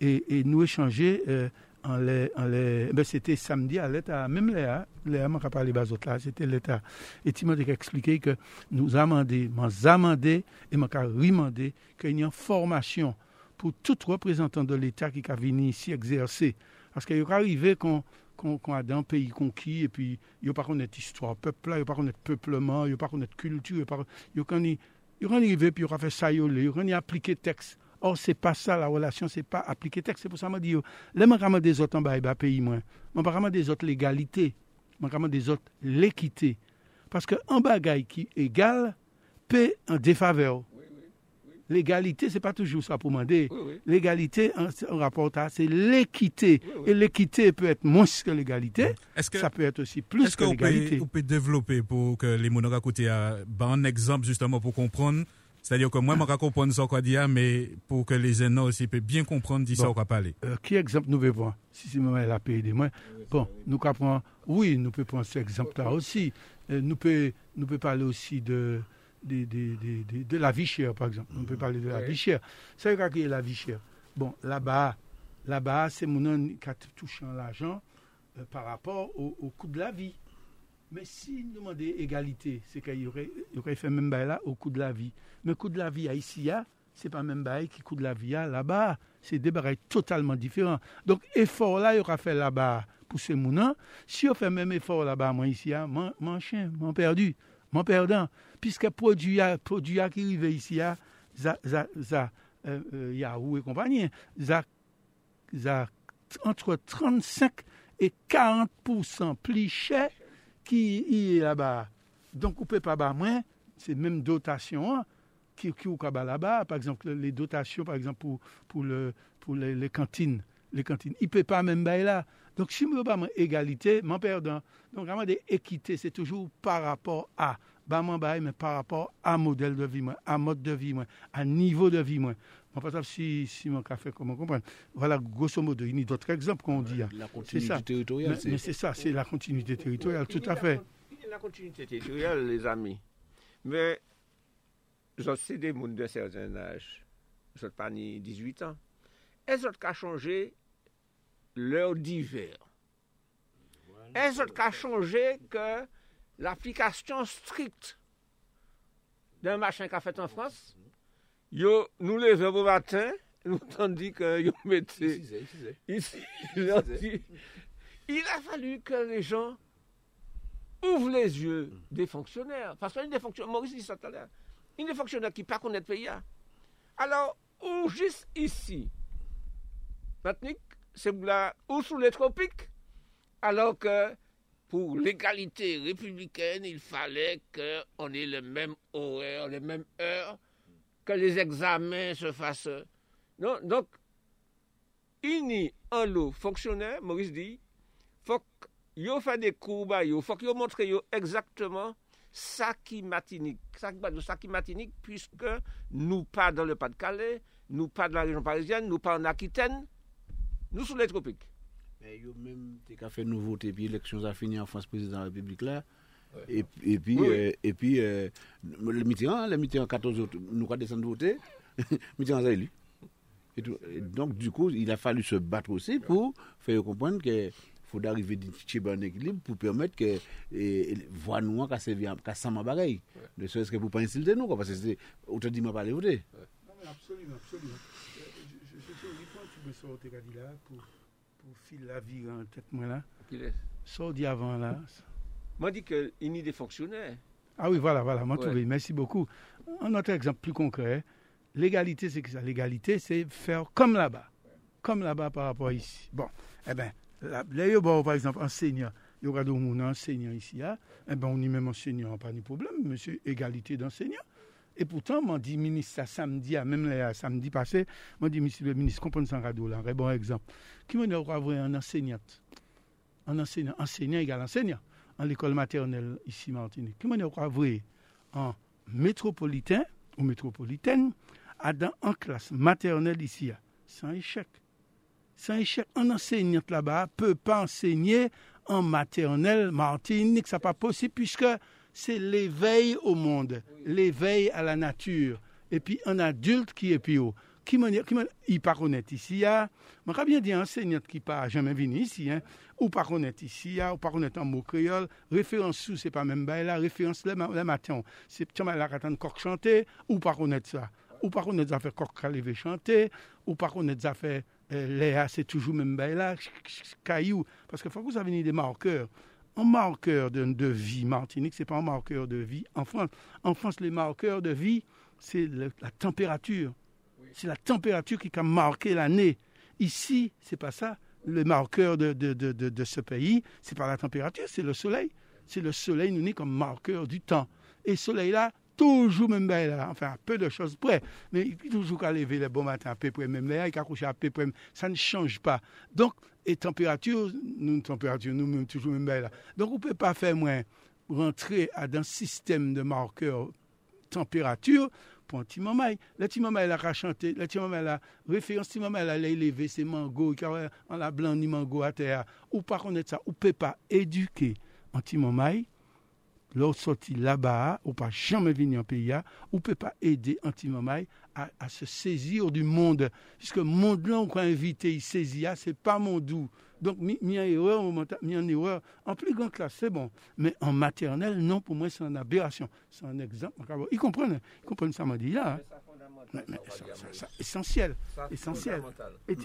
et, et nous échanger. Euh, en en ben c'était samedi à l'État, même Léa, Léa m'a parlé bas là, c'était l'État. Et tu m'as expliqué que nous amendé, m'a amendé et m'a remandé qu'il y a une formation pour tout représentant de l'État qui a venu ici exercer. Parce qu'il est arrivé qu'on qu'on a un pays conquis et puis il n'y a pas connaître histoire peuple il n'y a pas connaître peuplement, il n'y a pas connaître culture, il n'y a pas il y a puis il a fait ça, il y a appliqué texte. Or, ce n'est pas ça la relation, ce n'est pas appliquer texte. C'est pour ça que je dis, les je des autres en bas, pays, moi. Je ne des autres l'égalité. Je des autres l'équité. Parce qu'un bagaille qui est égal peut en défaveur. L'égalité, ce n'est pas toujours ça pour demander. L'égalité, en, rapport à c'est l'équité. Et l'équité peut être moins que l'égalité. Ça peut être aussi plus que, l'égalité. Est-ce qu'on peut développer pour que les monogames côté un exemple justement pour comprendre c'est-à-dire que moi, je ne comprends pas ce qu'on dit, mais pour que les jeunes aussi puissent bien comprendre de ce qu'on parler. Euh, qui exemple nous pouvons prendre Si c'est moi la paix moi. Bon, nous pouvons oui, nous pouvons prendre cet exemple-là aussi. Euh, nous pouvons nous peut parler aussi de, de, de, de, de, la vie chère, par exemple. On peut parler de la vie chère. C'est quoi qui est la vie chère? Bon, là-bas, là-bas, c'est mon nom qui a touché l'argent euh, par rapport au, au coût de la vie. Mais si nous demandons égalité, c'est qu'il aurait, aurait fait même bail là au coût de la vie. Mais le coût de la vie ici, ce n'est pas même bail qui coûte la vie là-bas. C'est des barils totalement différents. Donc, effort là, il aura fait là-bas pour ces mounins. Si on fait même effort là-bas, moi ici, mon, mon chien, mon perdu, mon perdant. Puisque produit, produit qui arrive ici, ça, ça, ça, Yahoo et compagnie, ça, ça, entre 35 et 40% plus cher qui est là-bas? Donc, on ne peut pas bas moins, c'est même dotation hein, qui, qui est là-bas. Par exemple, les dotations, par exemple, pour, pour, le, pour les, cantines. Les cantines. Il ne peut pas même bailler là. Donc, si veux pas égalité, m'en perdant. Donc, vraiment, des équités, c'est toujours par rapport à. Bah, mais par rapport à modèle de vie, à mode de vie, à niveau de vie. Moi. Par exemple, si, si mon café, comment comprendre Voilà, grosso modo, il y a d'autres exemples qu'on dit. Hein. La continuité territoriale. Mais, c'est ça, c'est la continuité territoriale, tout à fait. La continuité territoriale, les amis. Mais, je sais des gens d'un certain âge, je pas 18 ans, elles ont changé leur divers? Elles ont changé que l'application stricte d'un machin qu'a fait en France, yo, nous les au matin, nous dit que yo mettez. Ici, il a fallu que les gens ouvrent les yeux des fonctionnaires. Parce qu'il y a des fonctionnaires, Maurice dit ça tout à l'heure, il y a des fonctionnaires qui ne connaissent pas le pays. Alors, ou juste ici, Matnik, c'est là, ou sous les tropiques, alors que pour l'égalité républicaine, il fallait qu'on ait le même horaire, les mêmes heures, que les examens se fassent. Donc, uni en lot fonctionnaire, Maurice dit, faut qu'il fasse des cours, il faut qu'il montre exactement ça qui matinique, ça qui matinique, puisque nous pas dans le Pas-de-Calais, nous pas dans la région parisienne, nous pas en Aquitaine, nous sous les tropiques. Mais même fait puis l'élection a fini en France président de la République là. Et, et, puis euh, et puis euh, le Mitterrand, le Mitterrand 14 autres, nous avons descendu voter, Mitterrand a élu. Et, donc du coup, il a fallu se battre aussi pour faire comprendre que faut arriver à un équilibre pour permettre que et, voix noire qu'à servir qu'à ça ma bagaille. Ne serait-ce que pour pas insulter nous parce que c'est autant dit m'a pas aller voter. Non mais absolument, absolument. Euh, je, je, je, je, je, me sortais là pour pour filer la vie en tête moi là. Sort dit avant là. Moi dit que il y des fonctionnaires. Ah oui, voilà, voilà, moi ouais. Merci beaucoup. Un autre exemple plus concret, l'égalité, c'est que ça. L'égalité, c'est faire comme là-bas. Comme là-bas par rapport à ici. Bon, eh bien, là, là bon, par exemple, enseignant, il y aura donc un enseignant ici, hein, eh ben, on y même enseignant, pas de problème, monsieur, égalité d'enseignant. Et pourtant, m'a dit ministre ça samedi, même là, samedi passé, m'a dit monsieur le ministre, comprenez ça radio là, un bon exemple. Qui m'a dit avoir un enseignant, un enseignant, enseignant égal enseignant, en l'école maternelle ici Martinique. Qui m'a dit avoir un métropolitain ou métropolitaine à dans en classe maternelle ici, sans échec. Sans échec, un enseignant là-bas peut pas enseigner en maternelle Martinique, ça pas possible puisque c'est l'éveil au monde, l'éveil à la nature. Et puis un adulte qui est plus haut. Qui m'a qui il pas connaître ici, hein. m'a bien dit enseignant qui pas jamais venu ici, hein, ou pas connaître ici, hein, ou pas connaître un mot créole, référence sous, c'est pas même là, référence le, le matin, c'est tu la attendre coq chanter, ou pas connaître ça, ou pas connaître ça fait coq lever chanter, ou pas connaître ça fait euh, Léa, c'est toujours même là, caillou, parce que faut que vous avez des marqueurs. Un marqueur de, de vie Martinique, ce n'est pas un marqueur de vie en France. En France, les marqueurs de vie, c'est la température. C'est la température qui a marqué l'année. Ici, c'est pas ça. Le marqueur de, de, de, de ce pays, c'est pas la température, c'est le soleil. C'est le soleil nous comme marqueur du temps. Et soleil-là, toujours même là, enfin, peu de choses près, mais il toujours qu'à lever le bon matin à peu près même là, il coucher à peu près, ça ne change pas. Donc, et température, nous, température, nous-mêmes, toujours même là. Donc, on ne peut pas faire moins rentrer dans un système de marqueurs température petit moment. Le petit moment, il a chanté, le petit moment, il a référence, le a élevé ses mangos, en la blanc ni mango à terre, ou connaître ça, on ne peut pas éduquer un petit moment L'autre sorti là-bas, ou pas jamais venir en pays, ou peut pas aider Antimamaï à, à se saisir du monde. Puisque le monde là, on peut inviter, il saisit, c'est pas mon doux. Donc, mi, mi en erreur, mi en erreur, en plus grande classe, c'est bon. Mais en maternelle, non, pour moi, c'est une aberration. C'est un exemple. Ils comprennent, ils comprennent ça, m'a dit là. Mais, mais ça, ça, ça, essentiel, essentiel.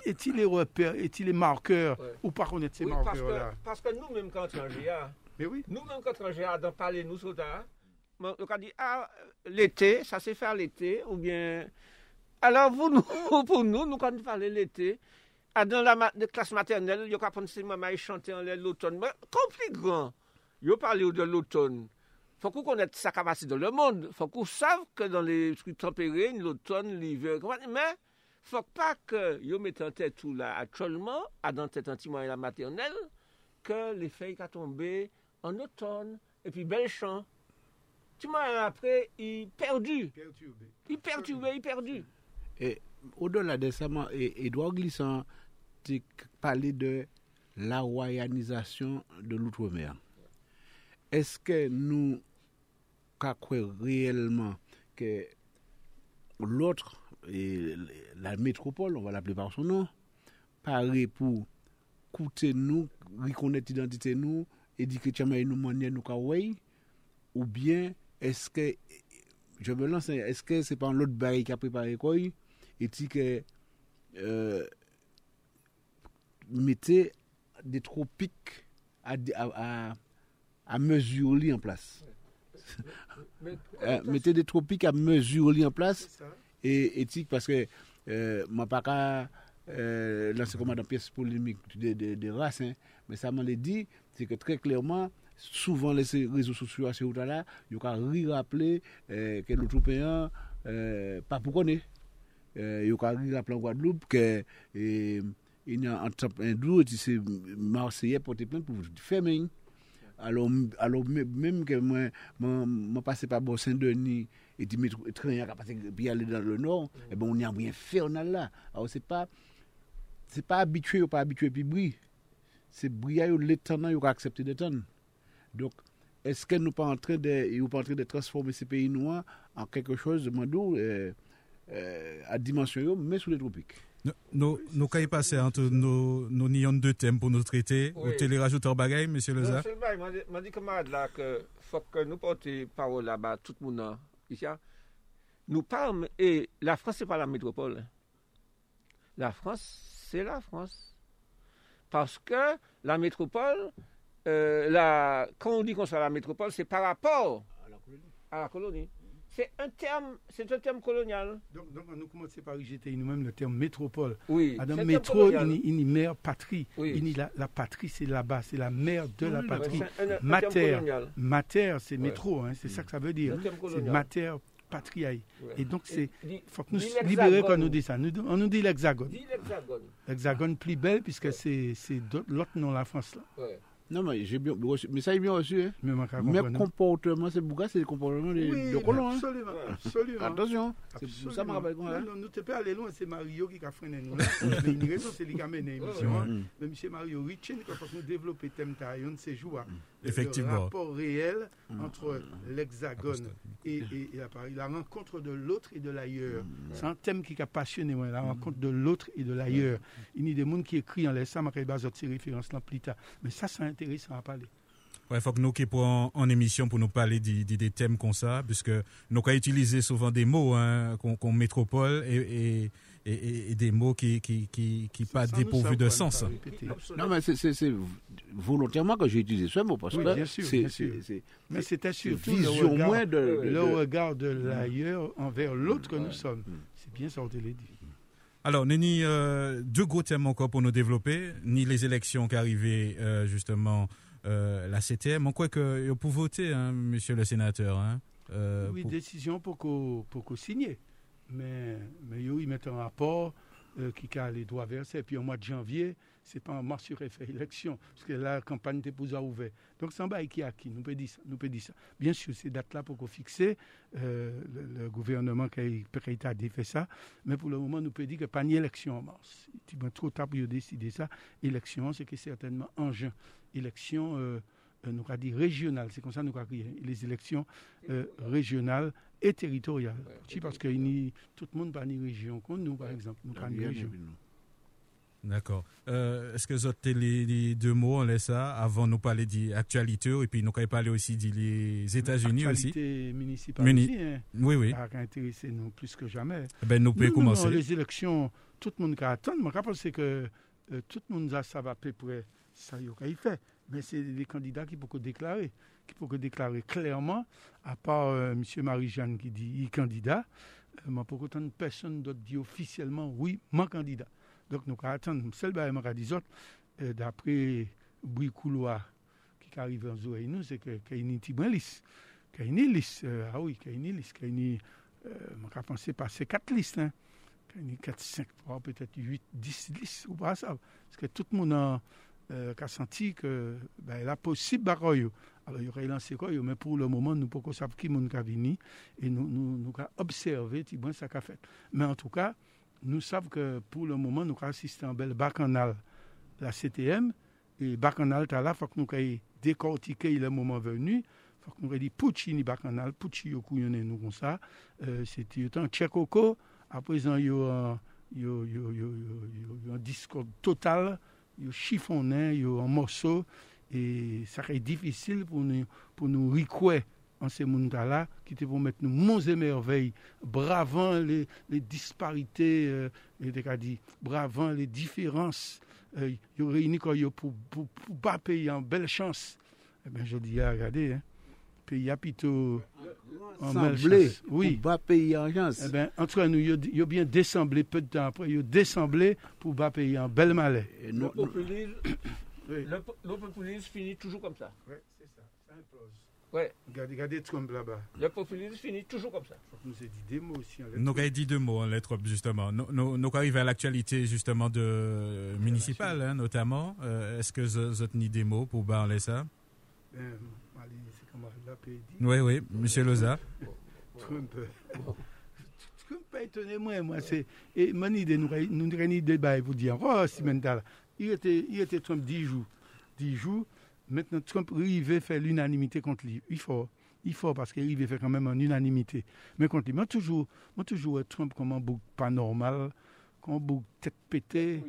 Est-il les repères, est-il les marqueurs, ouais. ou pas connaître ces oui, marqueurs-là? Parce que, nous-mêmes, quand on GA. Nous-mêmes, quand on a dans parler, nous, on a dit, ah, l'été, ça c'est faire l'été, ou bien. Alors, vous, nous, pour nous, nous, quand on parlait l'été, a dan la mat, klas maternel, yo ka pon se mama yi chante an lè l'auton. Mwen, kompli gran, yo pale ou de l'auton. Fok ou konet sa kapasi de le moun. Fok ou sav ke dan le tempere, l'auton, l'hiver, mwen, fok pa ke yo met an tèt ou la atcholman, a dan tèt antiman yi la maternel, ke le fey ka tombe an auton, epi bel chan. Ti mwen apre, yi perdu. Yi perturbe, yi perdu. E, o do la de sa man, Edouard Glissant, politique parler de la royanisation de l'outre-mer. Est-ce que nous kakwe réellement que l'autre, e, la métropole, on va l'appeler par son nom, pare pou koute nou, rikonet identite nou, et di ke tchama yon mwenye nou kawey, ou bien, eske, je me lance, eske se pan lot bari ka prepare koy, et di ke, euh, mette de tropik a mesur li an plas. Mette de tropik a mesur li an plas e etik paske mwen pa ka lan se koman dan piyes polimik de ras, men sa man le di, se ke tre klerman souvan lese rezo sosyo ase ou tala, yo ka ri rappele ke loutropeyan pa pou kone. Yo ka ri rappele an Guadeloupe ke yon an tap endou, ti se Marseye pote plen pou femen. Alo, alo menm ke mwen, mwen pase pa bon Saint-Denis, eti mwen tren yon kapase pi ale dan le nor, e eh bon, mwen yon mwen fè yon al la. Alo, se pa, se pa abitue ou pa abitue pi bri. Se bri a yo letan nan, yo ka aksepte letan. Dok, eske nou pa antre de, yo pa antre de transforme se peyi nou an, an kekè chòz de mandou, a euh, euh, dimensyon yo, men sou le tropik. Nous nous qu'à passer entre nos nos nions de thèmes pour nous traiter. Ou télé rajouter bagaille, monsieur Leza? bail. M'a dit- M'a dit camarade là que faut que nous portions parole là-bas, tout le monde là, ici. hein. Nous parlons, et la France, c'est pas la métropole. hein. La France, c'est la France. Parce que la métropole, euh, la, quand on dit qu'on soit la métropole, c'est par rapport à la colonie. C'est un terme, c'est un terme colonial. Donc, donc, nous commençons par rejeter nous-mêmes le terme métropole. Oui. Adam métro, il y mère patrie. Oui. Il la, la patrie, c'est là-bas, c'est la mère de la patrie. Mater, mater, c'est métro, hein, c'est ça que ça veut dire. terme C'est mater patriae. Ouais. Et donc, c'est. Faut que nous libérer quand nous dit ça. Nous, on nous dit l'hexagone. L'hexagone. L'hexagone plus belle, puisque c'est l'autre nom la France. Là. Ouais. Non mais j'ai bien reçu, mais ça est bien reçu hein. Mais, Mais comportement c'est pourquoi c'est le comportement de, Oui, de colons hein. absolument, absolument. Attention, c'est pour ça que je me hein. Non, nous pas aller loin, c'est Mario qui a freiné nous là. Mais une raison, c'est lui qui a mené l'émission. Hein. Mais M. Mario Richin, quand nous développer thème taillon de ces jours, le- Effectivement. le rapport réel entre l'hexagone et, et- et la, rencontre de l'autre et de l'ailleurs. C'est un thème qui a passionné moi, la rencontre de l'autre et de l'ailleurs. Il y a des gens qui écrivent en je vais ces références là plus tard. Mais ça, c'est intéressant à parler. Ouais, faut que nous qui en, en émission pour nous parler des, des, des thèmes comme ça, puisque nous avons utilisé souvent des mots hein, qu'on métropole et, et, et, et des mots qui qui qui, qui pas nous dépourvus de sens. Non mais c'est- volontairement que j'ai utilisé ce mot parce Oui, que c'est bien sûr. c'est- c'est- Mais c'était c'est surtout le vision regard, moins de, le regard de l'ailleurs envers l'autre que nous Ouais. sommes. Mm. C'est bien ça, on te l'a dit. Alors, Neni, euh, deux gros thèmes encore pour nous développer, ni les élections qui arrivaient euh, justement euh, la CTM. On croit que vous pouvez voter, hein, monsieur le sénateur. Hein, euh, oui, pour- décision pour qu'on pour qu'on signe. Mais, mais ils mettent un rapport euh, qui a les droits versés. Puis au mois de janvier, c'est pas en mars sur fait élection, parce que la campagne était pour ouvert. Donc c'est un bail qui est acquis, nous peut dire ça. Nous peut dire ça. Bien sûr, ces dates-là pour qu'on fixe, euh, le, gouvernement qui a, a fait ça, mais pour le moment, nous peut dire que pas ni élection en mars. Il est trop tard pour décider ça. Élection, c'est que certainement en juin. Élection, euh, nous avons dit régionale, c'est comme ça nous avons crié, les élections régionales et territoriales. Ouais, parce que ni- tout le monde pas ni région comme nous, par exemple. Nous pas ni région. D'accord. Euh, Est-ce que vous avez les, les deux mots, on laisse ça, avant de nous parler d'actualité, et puis nous allons parler aussi des États-Unis aussi? Municipale Muni- aussi, hein, Oui, oui. ça a intéressé nous plus que jamais. Ben, nous pouvons non, commencer. les élections, tout le monde qui attend. Moi, je pense que euh, tout le monde a ça va à peu près ça y est, qu'il fait. Mais c'est les candidats qui peuvent déclarer, qui peuvent déclarer clairement, à part euh, M. Marie-Jeanne qui dit il candidat, euh, moi, pour autant, personne d'autre dit officiellement oui, mon candidat. Donc, nous allons attendre. Seul moi, dit autres, euh, d'après bruit couloir qui arrive en Zoé, nous, c'est que- qu'il y a une petite liste. Qu'il y a une liste. ah oui, qu'il y a une liste. Qu'il y a une, euh, je pense passer quatre listes. Hein. Qu'il y a une 4, 5, 3, peut-être 8, 10 listes, ou pas ça. Parce que tout le monde a, euh, a senti que ben, la possible baroyo. Alors, il y aurait lancé quoi, mais pour le moment, nous ne pouvons pas savoir qui est venu et nous nous, nous qui bon ça qu'a fait. Mais en tout cas, nous savons que pour le moment, nous avons assisté en belle bacchanal la CTM et bacchanal, là, il faut que nous ayons décortiqué le moment venu. Il faut que nous dit Puccini bacchanal, Pucci yo nous comme ça. Euh, C'était autant Tchekoko, à présent, il y a un- un discours total, il y a chiffonné, il y a un morceau, et ça serait difficile pour nous, pour nous recouer en ces mondes-là, qui te vont mettre nous monts et merveilles, bravant les, disparités, euh, et dit, bravant les différences, euh, il y a réuni quoi, il y a pour, pour, pour pas payer en belle chance. Eh bien, je dis, ah, regardez, hein, pays à plutôt en Semblé. Oui. pour pas payer en chance. Eh ben, en tout cas, nous, ils ont bien désemblé peu de temps après. Ils ont désemblé pour pas payer en bel malais. Et Le populisme, Oui. le, le populisme finit toujours comme ça. Ouais, c'est ça. Ça implose. Ouais. Regardez, regardez Trump là-bas. Le populisme finit toujours comme ça. Faut que nous ait dit des mots aussi. Nous avons dit deux mots en lettres, justement. Nous, nous, nous arrivons à l'actualité, justement, de euh, municipale, hein, notamment. Euh, Est-ce que vous vous avez des mots pour parler ça? Ben, allez, c'est comme la paix dit. Oui, oui, Monsieur Loza. Trump. Trump pas étonné moi, moi c'est et mon idée nous une idée bah, vous dire oh Simenta il était il était Trump 10 jours 10 jours maintenant Trump arrivait faire l'unanimité contre lui il faut il faut parce qu'il arrivait faire quand même en unanimité mais contre lui moi toujours moi toujours euh, Trump comme un bouc pas normal comme un bouc tête pétée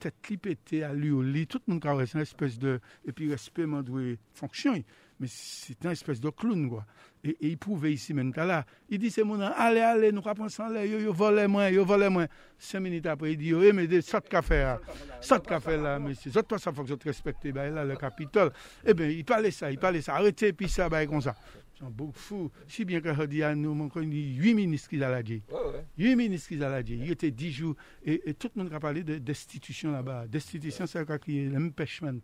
tête li pétée à lui au lit tout le monde caresse une espèce de et puis respect m'en doit fonctionner mais c'est un espèce de clown quoi. Et, et il prouvait ici maintenant là. Il dit c'est mon nom, allez allez nous pas en l'air yo yo volez moi yo volez moi. Cinq minutes après il dit yo, eh mais de sorte café là sorte café là monsieur sorte pas ça faut que je te respecte. Bah là le Capitole. Eh bien il parlait ça il parlait ça. Arrêtez puis ça bah comme ça. C'est un beau fou. Si bien que je dis à nous mon dit huit ministres qu'il a dit. Ouais, ouais. huit ministres qu'ils allaient dire. Il était dix jours. Et, et tout le monde a parlé de destitution là-bas. Destitution, c'est quoi qui est l'impeachment.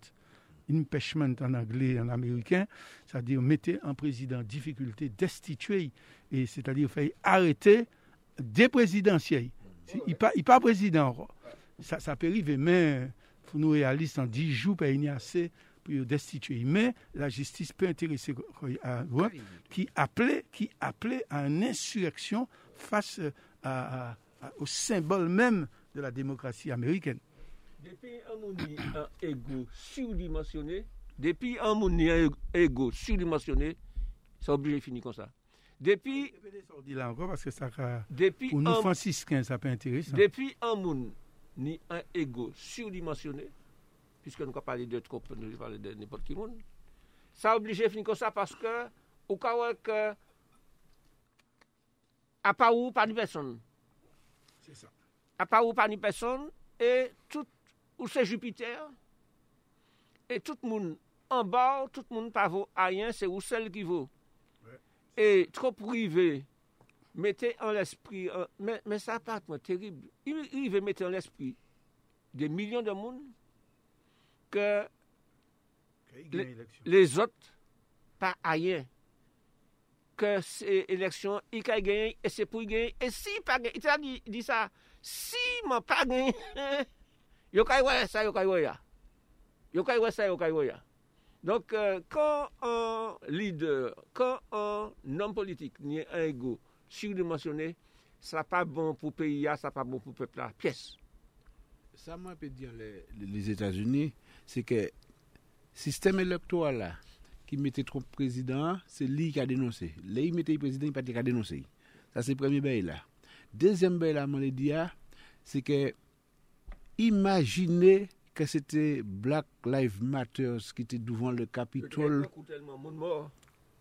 Impeachment en anglais, en américain, c'est-à-dire mettez un président en difficulté, destituer. Et c'est-à-dire faire arrêter des présidentiels. Si- Il pas, il pas président. Ça, ça peut arriver, mais faut nous réaliser en dix jours, pas il y a assez pour le destituer. Mais la justice peut intéresser à qui appelait, qui appelait à une insurrection face à- à- au symbole même de la démocratie américaine. Depuis un monde un ego surdimensionné, depuis un monde un ego surdimensionné, c'est obligé de finir comme ça. Depuis, dit là encore parce que ça, depuis, pour nous franciscains, ça peut intéresser. depuis un monde ni un ego surdimensionné, puisque nous avons parlé de trop, nous parlé de n'importe qui monde, ça obligé de finir comme ça parce que, au cas où que, à part où, pas de personne. C'est ça. à part où pas ni personne, et tout, ou se Jupiter, e tout moun an ba, tout moun pa vo ayen, se ou sel ki vo. Ouais. E tro prive, mette an l'esprit, euh, men sa pat mwen terib, i ve mette an l'esprit de milyon de moun ke les ot pa ayen. ke se eleksyon, i ka genye, e se pou genye, e si pa genye, ita di, di sa, si man pa genye, Yo kay wè sa, yo kay wè ya. Yo kay wè sa, yo kay wè ya. Donk, kan euh, an lider, kan an nan politik niye an ego surdimensionè, sa pa bon pou peyi ya, sa pa bon pou pepla, pyes. Sa mwen pe diyan les Etats-Unis, se ke sistem elektoral la, ki mette trop prezident, se li ki a denonse. Le yi mette yi prezident, yi pati ki a denonse. Sa se premi bey la. Dezem bey la, mwen le diya, se ke imaginez que c'était Black Lives Matter qui était devant le Capitole,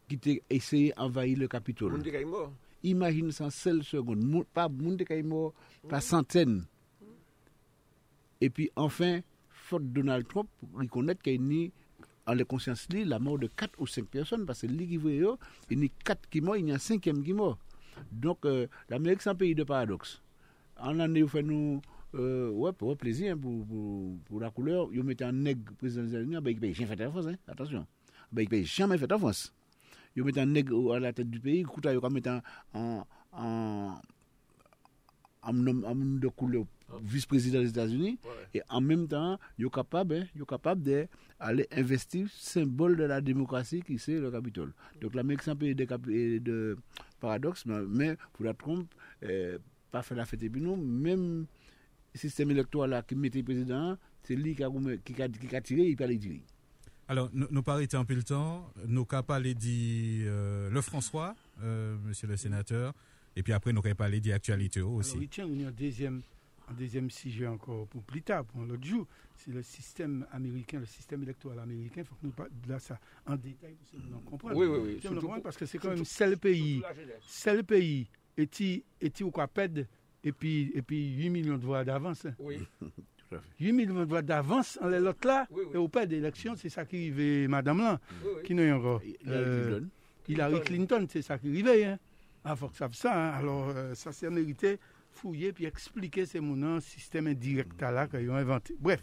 qui était essayé d'envahir le Capitole. monde qui mort. Imagine ça en seule seconde. Pas monde qui est mort, pas centaines. Et puis enfin, faute Donald Trump, reconnaître qu'il y a ni, en la conscience li, la mort de 4 ou 5 personnes, parce que lui qui il y a 4 qui morts, il y a un cinquième qui mort. Donc euh, l'Amérique c'est un pays de paradoxe. En année, vous faites nous euh, ouais, pour plaisir hein, pour, pour, pour la couleur, vous mettez un nègre président des États-Unis, ben, il paye jamais fait en France, hein, attention. Ben, il jamais fait en France. Vous mettez un nègre à la tête du pays, écoute, vous mettez un, un, un, un homme de couleur vice-président des États-Unis, et en même temps, vous êtes capable, hein, capable d'aller investir symbole de la démocratie qui c'est le Capitole. Donc l'Amérique c'est un pays de, de paradoxe, mais, mais pour la Trump, euh, pas faire la fête et puis nous, même système électoral là qui mettait le président, c'est lui qui a, qui a, qui a tiré, il peut aller tirer. Alors, nous, nous pas arrêter un peu le temps. Nous pas dit euh, le François, euh, monsieur le sénateur, et puis après, nous pas parler d'actualité aussi. Alors, il tient on est en deuxième, en deuxième sujet encore pour plus tard, pour l'autre jour. C'est le système américain, le système électoral américain. Il faut que nous parlions de ça en détail pour que nous en comprenions. Oui, oui, oui. Surtout parce que c'est quand même seul pays, seul pays, et il ou quoi pède, et puis, et puis 8 millions de voix d'avance. hein. Oui. 8 millions de voix d'avance en l'autre là, Oui, oui. et au pas d'élection, c'est ça qui arrive, madame là, Oui, oui. qui n'a encore. Il y a Euh, Clinton. Hillary Clinton, c'est ça qui arrivait. Hein. Ah, faut que ça ça. Hein. Alors, euh, ça s'est mérité fouiller puis expliquer ces mouvements, système indirect là qu'ils ont inventé. Bref,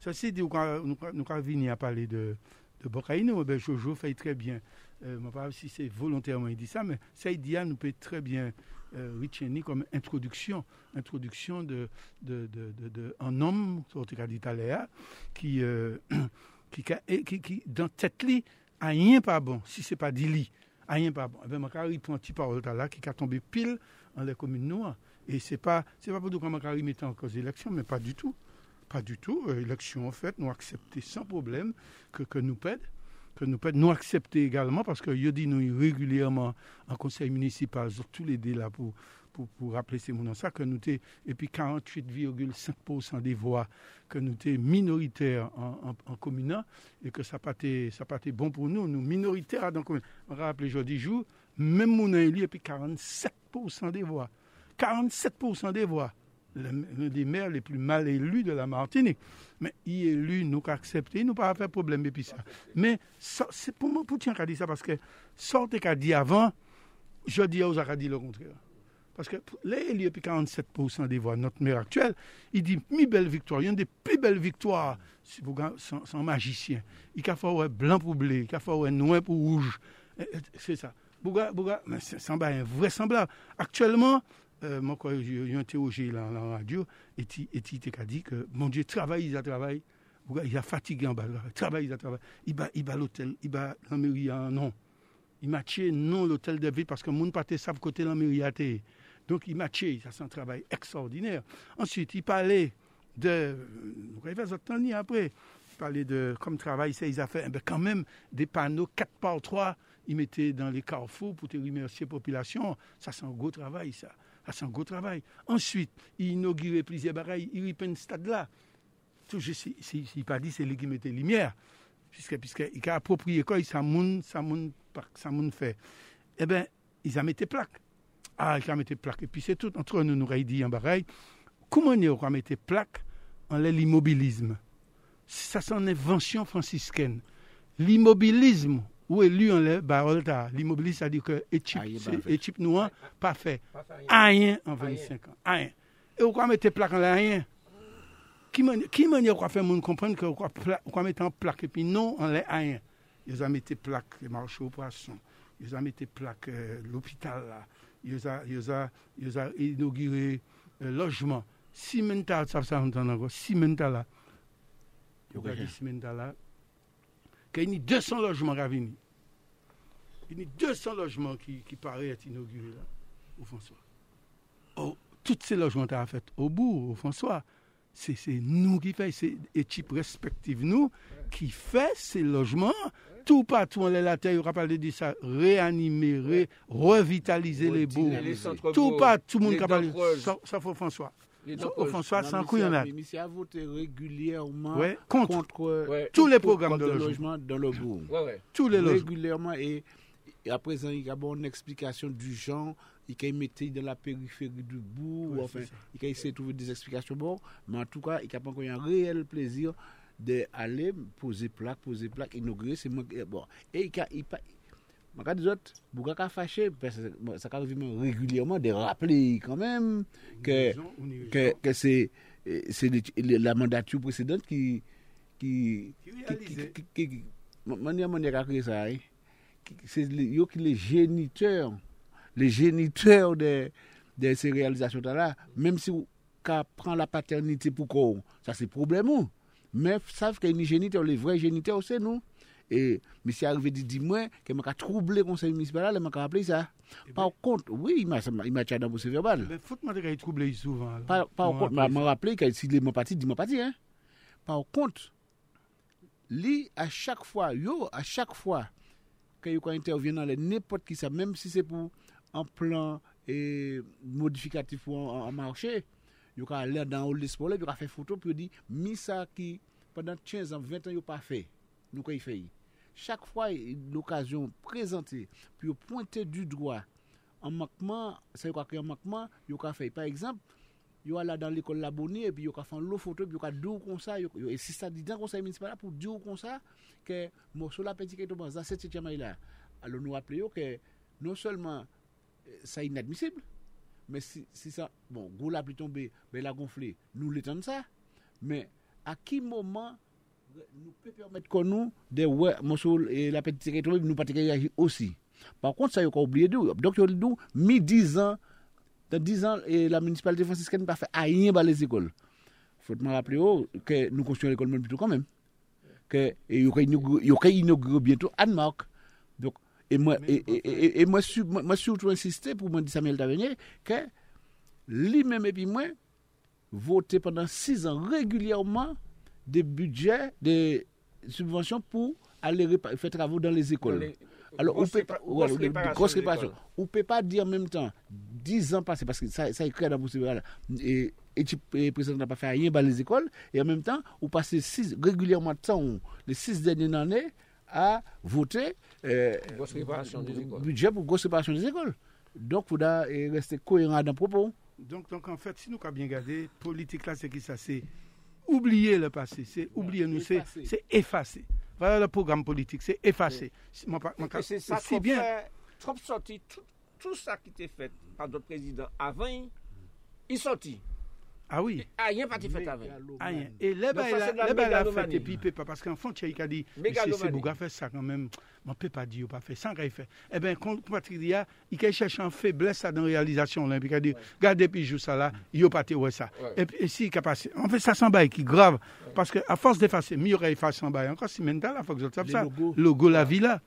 ceci dit, nous avons venir à parler de, de Bocaïno. Ben, Jojo fait très bien. Euh, je ne sais pas si c'est volontairement il dit ça, mais ça, il dit, nous peut très bien euh, comme introduction, introduction de, de, de, de, un homme, qui, euh, qui, qui, qui, dans tête li, a rien pas bon, si c'est pas dit a rien pas bon. Eh bien, il prend un petit parole là, qui a tombé pile dans les communes noires. Et c'est pas, pas pour nous que Macari mettait en cause l'élection, mais pas du tout. Pas du tout. Euh, élection, en fait, nous accepté sans problème que, que nous pède que nous peut nous accepter également parce que je dis régulièrement en conseil municipal sur tous les délais pour pour, pour rappeler ces mots ça que nous sommes et puis 48,5% des voix que nous sommes minoritaires en, en, et que ça pas ça pas été bon pour nous nous minoritaires dans commune. On rappelle jeudi jour même mon élu et puis 47% des voix. 47% des voix l'un des maires les plus mal élus de la Martinique. Mais il est élu, nous accepté, nous pas faire problème depuis ça. Mais c'est pour moi, pour tiens dit ça, parce que sortez qu'a dit avant, je dis aux a dit le contraire. Parce que les élus, depuis 47% des voix, notre maire actuel, il dit, mi belle victoire, une des plus belles victoires, sans, sans magicien. Il a fait blanc pour bleu, il a fait noir pour rouge. C'est ça. Bouga, Bouga, mais c'est invraisemblable. Actuellement, euh, moi, quand j'ai interrogé la, la radio, et il a dit que, mon Dieu, travaille, il a travaillé. Il a fatigué en bas, travaille, il a travaillé. Il va, il va l'hôtel, il va la mairie, non. Il m'a tué, non, l'hôtel de ville, parce que mon pâté savent côté la mairie Donc, il m'a tué, ça c'est un travail extraordinaire. Ensuite, il parlait de, vous après, parlait de, comme travail, ça, ils ont fait, ben, quand même, des panneaux 4 par 3, ils mettaient dans les carrefours pour te remercier la population. Ça, c'est un gros travail, ça. Ah, c'est un gros travail. Ensuite, il inauguré plusieurs bagailles, il a un stade là. Tout, je sais, s'il pas dit, c'est lui qui mettait lumière. Puisque, puisqu'il a approprié quoi, moun, ça moun, ça moun fait. Eh bien, ils ont mis plaques. Ah, ils ont mis plaques. Et puis c'est tout. Entre nous, nous dit en bagaille, comment on a mis plaques en l'immobilisme? Ça, c'est une invention franciscaine. L'immobilisme, ou élu en les barolta. L'immobilier, ça dit que équipe noire, pas fait. Rien en 25 ans. Rien. Et ou quoi mettez plaque en rien? Qui manière ou quoi faire monde comprendre que ou quoi mettre en plaque et puis non en les rien? Ils ont mis plaque marché au poisson. Ils ont mis plaque euh, l'hôpital là. Ils ont inauguré euh, logement. Si mental, ça, ça, on entend encore. Si mental là. Yo gadi si mental là. ke yon ni 200 lojman ravini. Yon ni 200 lojman ki, ki pare eti inaugure la, ou François. Ou, tout se lojman ta a fet ou bou, ou François, se nou ki fè, se etip respektive nou, ki fè se lojman, tout patou an lè la tè, yon kapal de di sa, reanimer, revitalize le bou, tout patou moun kapal de di sa, sa fò François. Sans couillonnade. a voté régulièrement contre tous les programmes de logement dans le bourg. Tous les logements. Régulièrement et, à présent, il y a une explication du genre. Il a mettre dans la périphérie du bourg. enfin, il a essayé de trouver des explications. Bon, mais en tout cas, il a pas un réel plaisir d'aller poser plaque, poser plaque, inaugurer. Bon. Et il a, il, Maka dizot, Bouga ka fache, sa bon, ka revimen regulyaman de rappele kan men ke se la mandatou presedant ki manye manye kakre sa. Se yo ki le geniteur, le geniteur de se realizasyon ta la, menm si ka pran la paternite pou kon, sa se problem ou. Men sav ke ni geniteur, le vre geniteur se nou. E, misi arive di di mwen, ke mwen ka trouble konsey municipal la, mwen ka rappele sa. Par kont, oui, ima tchad nan bouse verbal. Fote mwen te ka yi trouble yi souvan. Par kont, mwen rappele, si le mwen pati, di mwen pati. Par kont, li a chak fwa, yo a chak fwa, ke yo ka intervyen nan le nepot ki sa, menm si se pou an plan e modifikatif ou an marchè, yo ka lè dan ou l'espolè, yo ka fè foto, pou yo di, mi sa ki, pendant 15 an, 20 an, yo pa fè. Nou ka yi fè yi. Chaque fois l'occasion présentée, puis pointer du doigt en manquement, c'est quoi un manquement, il a fait. Par exemple, il a là dans l'école la bonne et puis il a fait l'eau photo, puis il a dit comme ça, et si ça dit dans le conseil municipal pour dire comme ça, que morceau la petite qui est dans cette septième là, alors nous rappelons que non seulement ça inadmissible, mais si, ça, bon, gros la pluie tombée, ben la gonflé, nous l'étendons ça, mais à qui moment nous peut permettre que nous, de ouais, et la petite territoire, nous pas réagir aussi. Par contre, ça, il faut oublier d'où. Donc, il dit, mi 10 ans, dans 10 ans, et la municipalité franciscaine n'a pas fait rien dans les écoles. Il faut me rappeler oh, que nous construisons l'école même plutôt quand même. Que, et il y aura inauguré bientôt Anne-Marc. Donc, et moi, et, et, et, et moi, moi, surtout insister pour dire Samuel Tavernier que lui-même et puis moi, voter pendant six ans régulièrement des budgets, des subventions pour aller faire travaux dans les écoles. les- Alors, on grosse peut pas. On peut pas dire en même temps 10 ans passés, parce que ça, ça écrit dans la procédure. Et, et, tu- le président n'a pas fait rien dans les écoles, et en même temps, on passe six, régulièrement de temps, les six dernières années, à voter euh, Grosse réparation des écoles. budget pour grosse réparation des écoles. Donc, il faudra euh, rester cohérent dans le propos. Donc, donc, en fait, si nous avons bien regardé, politique là, c'est qui ça C'est oublier le passé, c'est oublier nous, c'est effacer. c'est effacer. Voilà le programme politique, c'est effacer. C'est ça si bien. fait, sorti, tout, tout ça qui était fait par d'autres présidents avant, il sorti. Ah oui. Ah, rien pas fait avant. Ah, rien. Et ça, là, de là mégalomanie. fait et puis il peut pas parce qu'en fond tu as dit c'est Bouga fait ça quand même. On peut pas dire pas fait sans qu'il fait. Eh ben compatriote il cherche en faiblesse ça dans réalisation là puis il dit regardez puis joue ça là, il a pas été ouais ça. Et puis si il passé. En fait ça s'en bail qui grave parce que à force d'effacer, mieux effacé en bail encore si maintenant là faut que je sache Les ça. Logo la villa.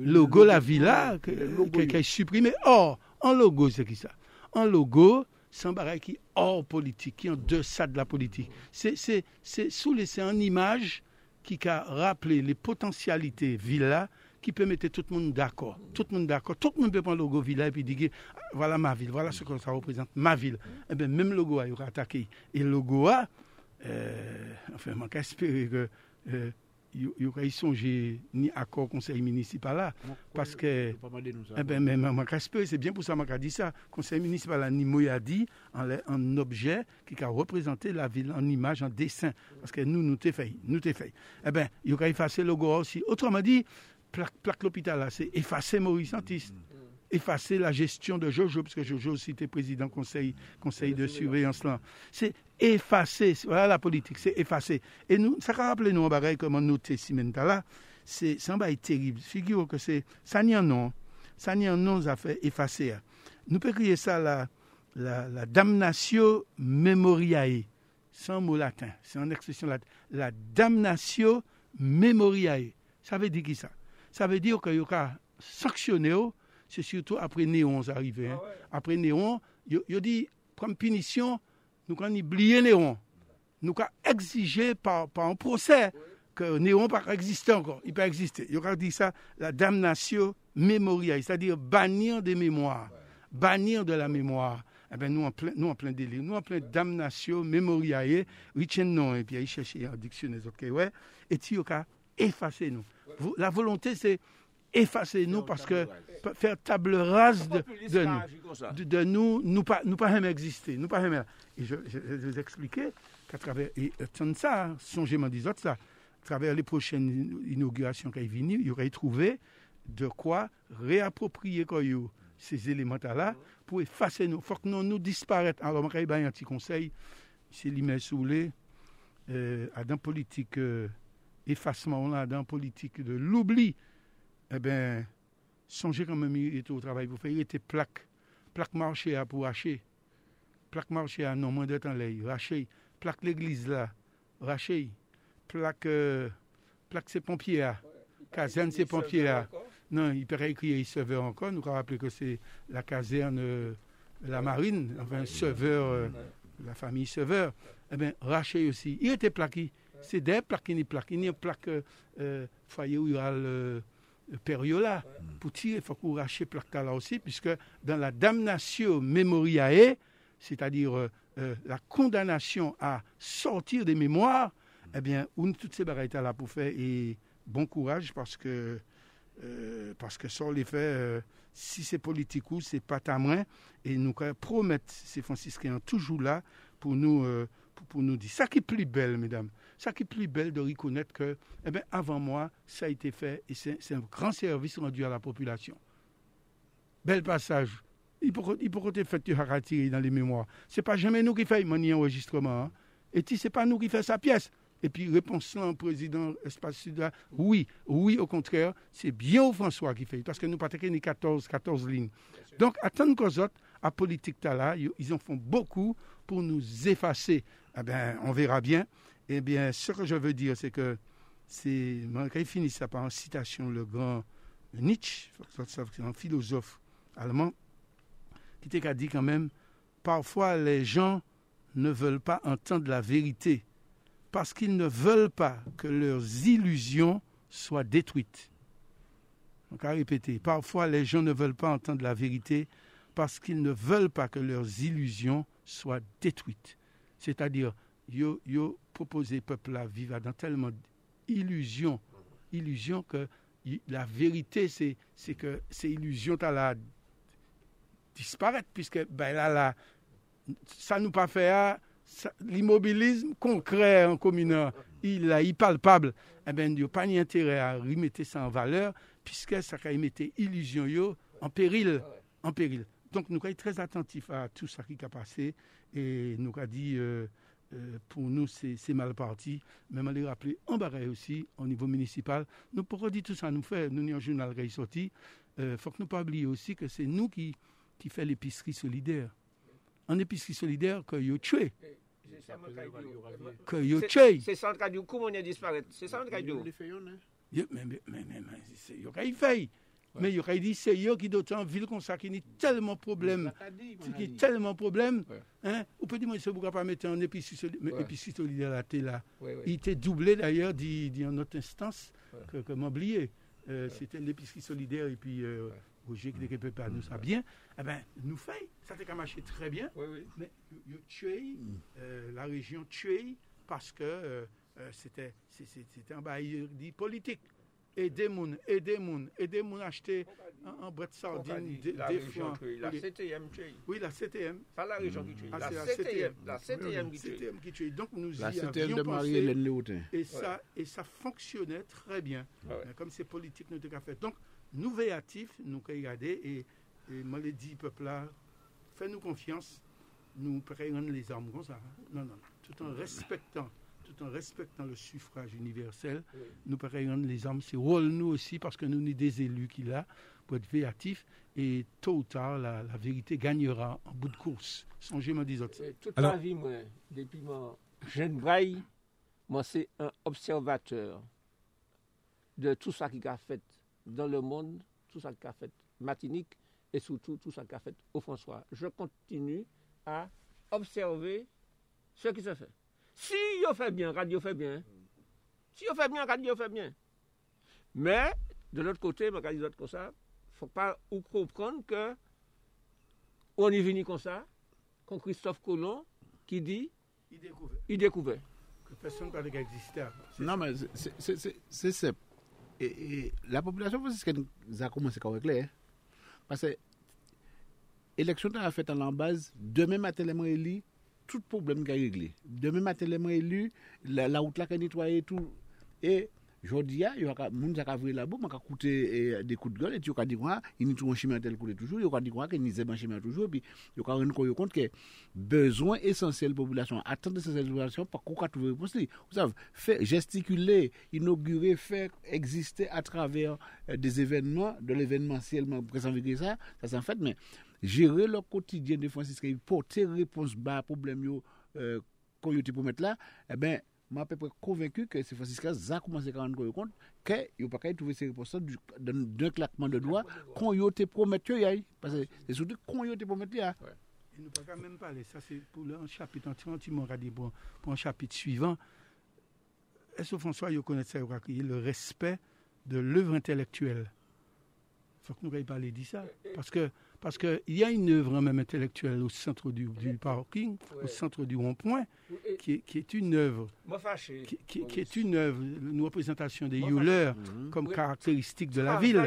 Logo la villa qui est supprimé. Or, en logo, c'est qui ça? En logo, un barrage qui hors politique, qui en deçà de la politique. C'est- C'est c'est sous les- c'est une image qui a rappelé les potentialités villa qui peut mettre tout le monde d'accord. Tout le monde d'accord. Tout le monde peut prendre le logo villa et puis dire ah, voilà ma ville, voilà ce que ça représente, ma ville. Eh bien, même le logo a, il aura attaqué. Et le logo a, euh, enfin, je espérer que euh, il y aura songé ni accord conseil municipal là. Parce que- Eh mais j'espère, c'est bien pour ça que je dit ça. Conseil municipal, là, ni a dit, en, objet qui a représenté la ville en image, en dessin. Parce que nous, nous t'ai fait. Nous t'ai fait. Eh bien, il y aura effacé le logo aussi. Autrement dit, plaque, plaque l'hôpital, là, c'est effacer Maurice Antiste. Effacer la gestion de Jojo, parce que Jojo aussi était président conseil, conseil de surveillance là. C'est effacer, voilà la politique, c'est effacer. Et nous, ça a rappelé nous, pareil, comment Cimenta là, c'est ça va être terrible. Figure que c'est, ça n'y en non. Ça n'y en non, ça fait effacer. Nous pouvons crier ça la, la, la damnatio memoriae, sans mot latin, c'est en expression latine. La damnatio memoriae. Ça veut dire qui ça? Ça veut dire qu'il y aura sanctionné, c'est surtout après Néon arrivé. Hein. Après Néon, il a dit, comme punition, nous avons oublié Néon. Nous avons exigé par, par un procès que Néon pas exister encore. Il peut exister. Il aura dit ça, la damnatio memoriae, c'est-à-dire bannir des mémoires, bannir de la mémoire. Eh ben, nous, en plein, nous, en plein délire, nous, en plein damnatio memoriae, Richard non, et puis il chercher un dictionnaire, ok, ouais, et tu as effacé nous. La volonté, c'est effacer nous parce que faire table rase de, de nous de, de nous, nous pas, nous pas exister, nous pas. Et je, je, je vais vous expliquer qu'à travers, et euh, ça, songez m'en disant ça, à travers les prochaines inaugurations qui viennent, il y aurait trouvé de quoi réapproprier ces éléments-là pour effacer nous. Il faut que nous, nous disparaître. Alors, je vais un petit conseil, c'est l'image Soulé, euh, à dans politique euh, effacement, là, dans politique de l'oubli, eh bien, songez quand même, il était au travail pour faire, il était plaque, plaque marché à pour hacher, plaque marché à non moins de temps raché, plaque l'église là, raché, plaque, euh, plaque ses pompiers là, caserne ses pompiers là. Non, il peut écrire il encore. Nous rappelé que c'est la caserne, euh, la marine, enfin, serveur, euh, la famille serveur. Eh bien, raché aussi. Il était plaqué. C'est des plaques qui n'y plaquent. Il y a plaque foyer où il y le, le périola. Pour tirer, il faut qu'on rache plaque là aussi, puisque dans la damnatio memoriae, c'est-à-dire euh, euh, la condamnation à sortir des mémoires, eh bien, on toutes ces barrières là pour faire et bon courage parce que euh, parce que sans les faits, euh, si c'est politique ou c'est pas ta main, et nous promettent ces franciscains toujours là pour nous, pour, pour nous dire. Ça qui est plus belle, mesdames, ça qui est plus belle de reconnaître que, eh bien, avant moi, ça a été fait et c'est un grand service rendu à la population. Bel passage. Il peut, il peut fait tu retirer dans les mémoires. C'est pas jamais nous qui faisons mon enregistrement. Hein. Et si c'est pas nous qui faisons sa pièce. Et puis, réponse là, président Espace Sud, oui, oui, au contraire, c'est bien François qui fait, parce que nous pas ni 14, 14 lignes. Donc, attendre qu'aux autres, à politique là, ils en font beaucoup pour nous effacer. Eh bien, on verra bien. Eh bien, ce que je veux dire, c'est que c'est, il finit ça par une citation, le grand Nietzsche, un philosophe allemand, qui t'a dit quand même, parfois les gens ne veulent pas entendre la vérité parce qu'ils ne veulent pas que leurs illusions soient détruites. Donc à répéter, parfois les gens ne veulent pas entendre la vérité parce qu'ils ne veulent pas que leurs illusions soient détruites. C'est-à-dire, yo, yo proposer peuple à vivre dans tellement d'illusions, illusions que la vérité, c'est, que ces illusions la disparaître, puisque ben là, ça nous pas fait l'immobilisme concret en communard, il est palpable, eh ben, il n'y a pas d'intérêt à remettre ça en valeur, puisque ça a mis illusion en péril, en péril. Donc nous sommes très attentifs à tout ce qui a passé et nous avons dit euh, euh, pour nous c'est mal parti, même à les rappeler en barré aussi au niveau municipal. Nous pourrons dire tout ça? Nous fait, nous avons un journal qui est sorti. Il euh, faut que nous ne pas oublier aussi que c'est nous qui, qui fait l'épicerie solidaire. En épicerie solidaire, que vous tué. Que vous tué. C'est ça le dit, comment on a disparu C'est ça le dit. Mais, mais, mais, mais, c'est ce Mais il y aurait dit, c'est eux qui d'autant ville comme ça, qui a tellement de problèmes. Qui a tellement de problèmes. Hein? Ou peut-être, moi, je ne pas mettre un épicerie télé là. Il était doublé d'ailleurs d'une autre instance que, que m'oublier. Euh, C'était l'épicerie solidaire et puis euh, Roger qui ne peut pas nous ça bien. Eh ben, nous fait, ça a marché très bien. Mais il tué euh, la région tué parce que euh, euh, c'était un bail politique aider moun, aider moun, aider moun acheter un, un bret de sardines des fois. La CTM Oui, la CTM. Pas la région qui tue. Ah, la, CTM. La CTM qui CTM qui tue. Donc nous la y CTM de Marie-Hélène Et ça, et ça fonctionnait très bien. Comme c'est politique, nous avons fait. Donc, nous véatifs, nous avons regardé et, et moi, les dit peuple là, fais-nous confiance, nous rendre les armes comme ça. Non, non, tout en respectant tout en respectant le suffrage universel, nous pourrions les hommes, c'est rôle nous aussi, parce que nous sommes des élus qui là, pour être véatifs, et tôt ou tard, la, vérité gagnera en bout de course. Songez-moi des autres. Toute ma vie, moi, depuis mon jeune braille, moi, c'est un observateur de tout ça qui a fait dans le monde, tout ça qui a fait Martinique, et surtout tout ça qui a fait au François. Je continue à observer ce qui se fait. Si yo fait bien, radio fait bien. Si yo fait bien, radio fait bien. Mais, de l'autre côté, je comme ça, il ne faut pas comprendre que on est venu comme ça, comme Christophe Colomb, qui dit il découvre. Il découvre. Que personne ne peut exister. Non, mais c'est simple. Et, et, la population française a commencé à clair. Parce que l'élection a fait en base, demain matin, les élu, tout problème qui a réglé. Demain matin, les élu, la, route là qui a nettoyé tout. Et Jodi ya, yo ka moun ka vwe la bo, man ka koute de koute gol, et yo ka di kwa, ini tou an chimè tel koute toujou, yo ka di kwa ke ni zeb an chimè toujou, pi yo ka ren kon yo kont ke bezwen esensyel populasyon, atan de esensyel populasyon, pa kou ka touve repons li. Ou sav, fè gestikule, inaugure, fè eksiste a traver des evenman, de presanvike sa, sa san fèt, men, jere lò kotidyen de Francis Kaye, pou te repons ba problem yo kon yo te pou met la, e ben, je suis à peu près convaincu que c'est Francis Caz a commencé à rendre compte que il pas qu'à trouver ces réponses d'un claquement de doigts qu'on y te promettre parce que c'est surtout qu'on y te promettre ouais. Il ne peut pas même parler. Ça c'est pour un chapitre entièrement dit pour, pour un chapitre suivant. Est-ce que François vous connaissez ça le respect de l'œuvre intellectuelle? Il faut que nous ayons parler de ça. Parce que Parce qu'il y a une œuvre même intellectuelle au centre du, du parking, Ouais. au centre du rond-point, qui est, qui est une œuvre, Moi fâché. qui, qui- qui est une œuvre, une représentation des Euler Mhm. comme Oui. caractéristique de la ville.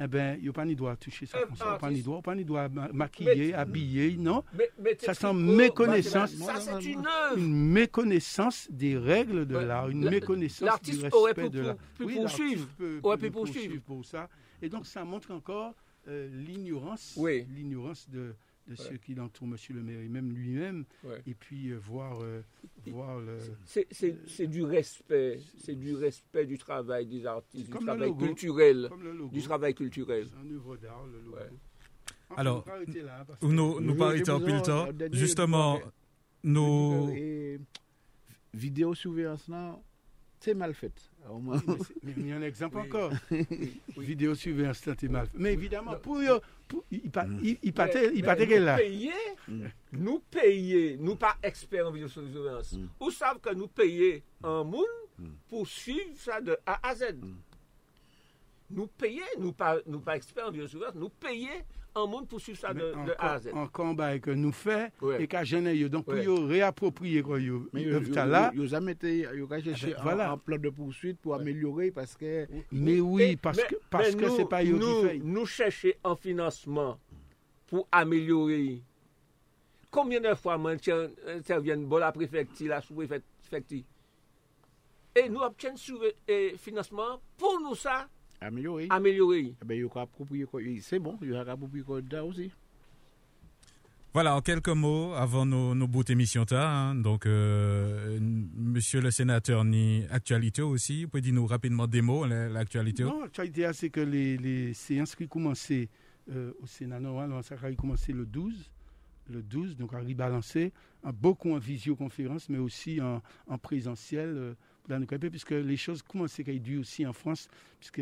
Eh bien, il n'y a pas ni droit toucher ça comme ça. Pas ni droit, pas ni droit ma- maquiller, Mais- habiller, non. Mais- mais Ça sent méconnaissance. Ça, c'est une œuvre. Une méconnaissance des règles de l'art, une La- méconnaissance du l'artiste respect aurait pu de la... pour- pu Oui, poursuivre. l'artiste Aurait peut pu nous poursuivre. pour ça. Et donc, ça montre encore euh, l'ignorance, Oui. l'ignorance de, de Ouais. ceux qui l'entourent, monsieur le maire, et même lui-même, Ouais. et puis euh, voir, euh, voir le... C'est- C'est c'est du respect. C'est du respect du travail des artistes, du travail logo. culturel. Logo. Du travail culturel. C'est un œuvre d'art, le logo. Ouais. Enfin, Alors, arrêter Nous, nous pas été en pile temps. euh, dernier, Justement, je nous... Et vidéo surveillance là, c'est mal fait. Au moins. Mais il y a un exemple Oui. encore. Vidéo surveillance c'est mal. fait. Mais évidemment, pour, yo- pour il, pa- il, il partait, il Mais- partait mais qu'elle là. Nous payer, Mm. nous payer, nous pas experts en vidéosurveillance. Mm. Ou savent que nous payer un monde Mm. pour suivre ça de A à Z. Nous payer, nous pas, nous pas experts en vidéosurveillance, nous payer an moun pou suiv sa de, de A a Z. Ankan ba e ke nou fe, e ka jene yo. Donk pou yo reapropriye kon yo. Yo zamete, yo ka jeche an plan de pousuit pou amelyore paske... Me oui, paske se pa yo ki fe. Nou chèche an financeman pou amelyore. Koumyen de fwa man intervyen euh, bol a prefekti, la sou prefekti? E nou apchen sou euh, financeman pou nou sa... améliorer. améliorer. Eh ben yo ka approprier quoi- c'est bon, approprier quoi dedans aussi. Voilà, en quelques mots, avant nos, nos bouts d'émission, ta, hein, donc, euh, monsieur le sénateur, ni actualité aussi, vous pouvez dire nous rapidement des mots, la- l'actualité? Non, l'actualité, c'est que les, les séances qui commençaient euh, au Sénat, normalement, ça a commencé le 12, le 12, donc à rebalancer, beaucoup en visioconférence, mais aussi en, en présentiel, puisque les choses commençaient à durer aussi en France, puisque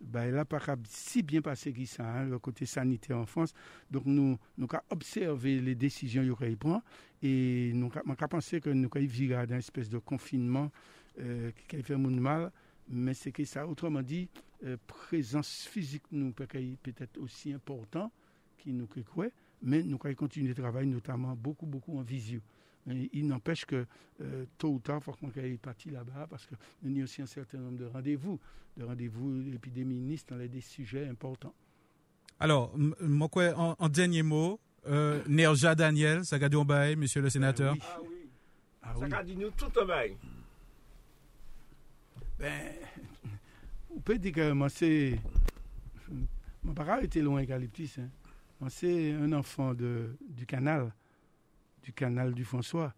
ben, elle n'a pas si bien passé que ça, hein, le côté sanitaire en France. Donc, nous nous avons observé les décisions qu'il prend et nous avons pensé que nous avons viré dans une espèce de confinement euh, qui fait mon mal, mais c'est que ça, autrement dit, euh, présence physique nous peut être peut-être aussi important qui nous croit, mais nous allons continuer le travail, notamment beaucoup, beaucoup en visio. Il n'empêche que euh, tôt ou tard, il faut qu'on aille partir là-bas parce que nous avons aussi un certain nombre de rendez-vous, de rendez-vous épidéministes dans les des sujets importants. Alors, moi, en, en dernier mot, euh, Nerja Daniel, ça gade bail, monsieur le sénateur? oui. Ah oui. Ah Ça oui. a dit nous tout bail. Ben, on peut dire que moi, c'est. Mon père était loin eucalyptus. Hein. Moi, c'est un enfant de, du canal, du canal du François.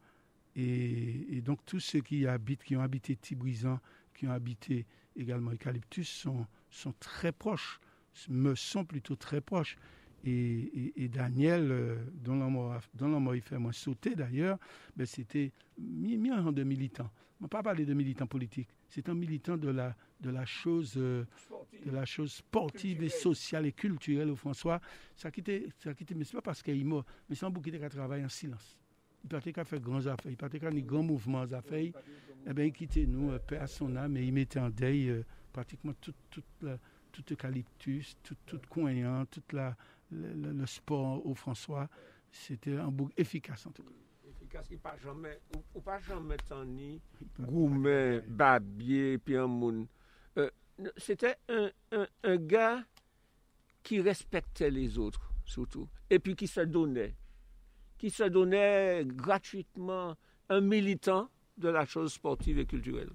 Et, donc, tous ceux qui habitent, qui ont habité Tibrisan, qui ont habité également Eucalyptus, sont, sont très proches, me sont plutôt très proches. Et, et- et Daniel, euh, dont la mort a- dont la mort il fait moi sauter d'ailleurs, ben, c'était mis, mis en de militant. On ne pas parler de militant politique. C'est un militant de la, de la chose, euh, de la chose sportive et sociale et culturelle au François. Ça a quitté, ça a quitté, mais ce n'est pas parce qu'il est mort, mais c'est un bouquet qui travaille en silence. Il partait qu'à faire grands affaires, il partait qu'à des grands mouvements affaires. Eh bien, il quittait nous, euh, paix à son âme, et il mettait en deuil euh, pratiquement tout, tout, la- eucalyptus, tout, tout coignant, tout la, le, sport au François. C'était un bouc efficace en tout cas. efficace, il pas jamais, ou, ou pas jamais tani, Goumet, Babier, puis un moun. Euh, C'était un, un, gars qui respectait les autres, surtout, et puis qui se donnait, qui se donnait gratuitement, un militant de la chose sportive et culturelle.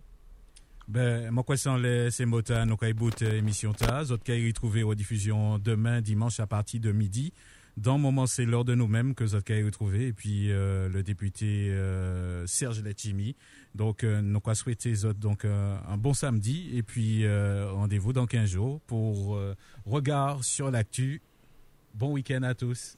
Ben, moi, quoi, sans les, ces mots, ta, nous, kay bout, euh, émission, ta, autres kay retrouver aux diffusions demain, dimanche, à partir de midi. Dans moment, c'est l'heure de nous-mêmes que autres kay retrouver. Et puis, euh, le député, euh, Serge Letchimi. Donc, euh, nous, quoi, souhaiter, autres, donc, euh, un bon samedi. Et puis, rendez-vous dans 15 jours pour, regard sur l'actu. Bon week-end à tous.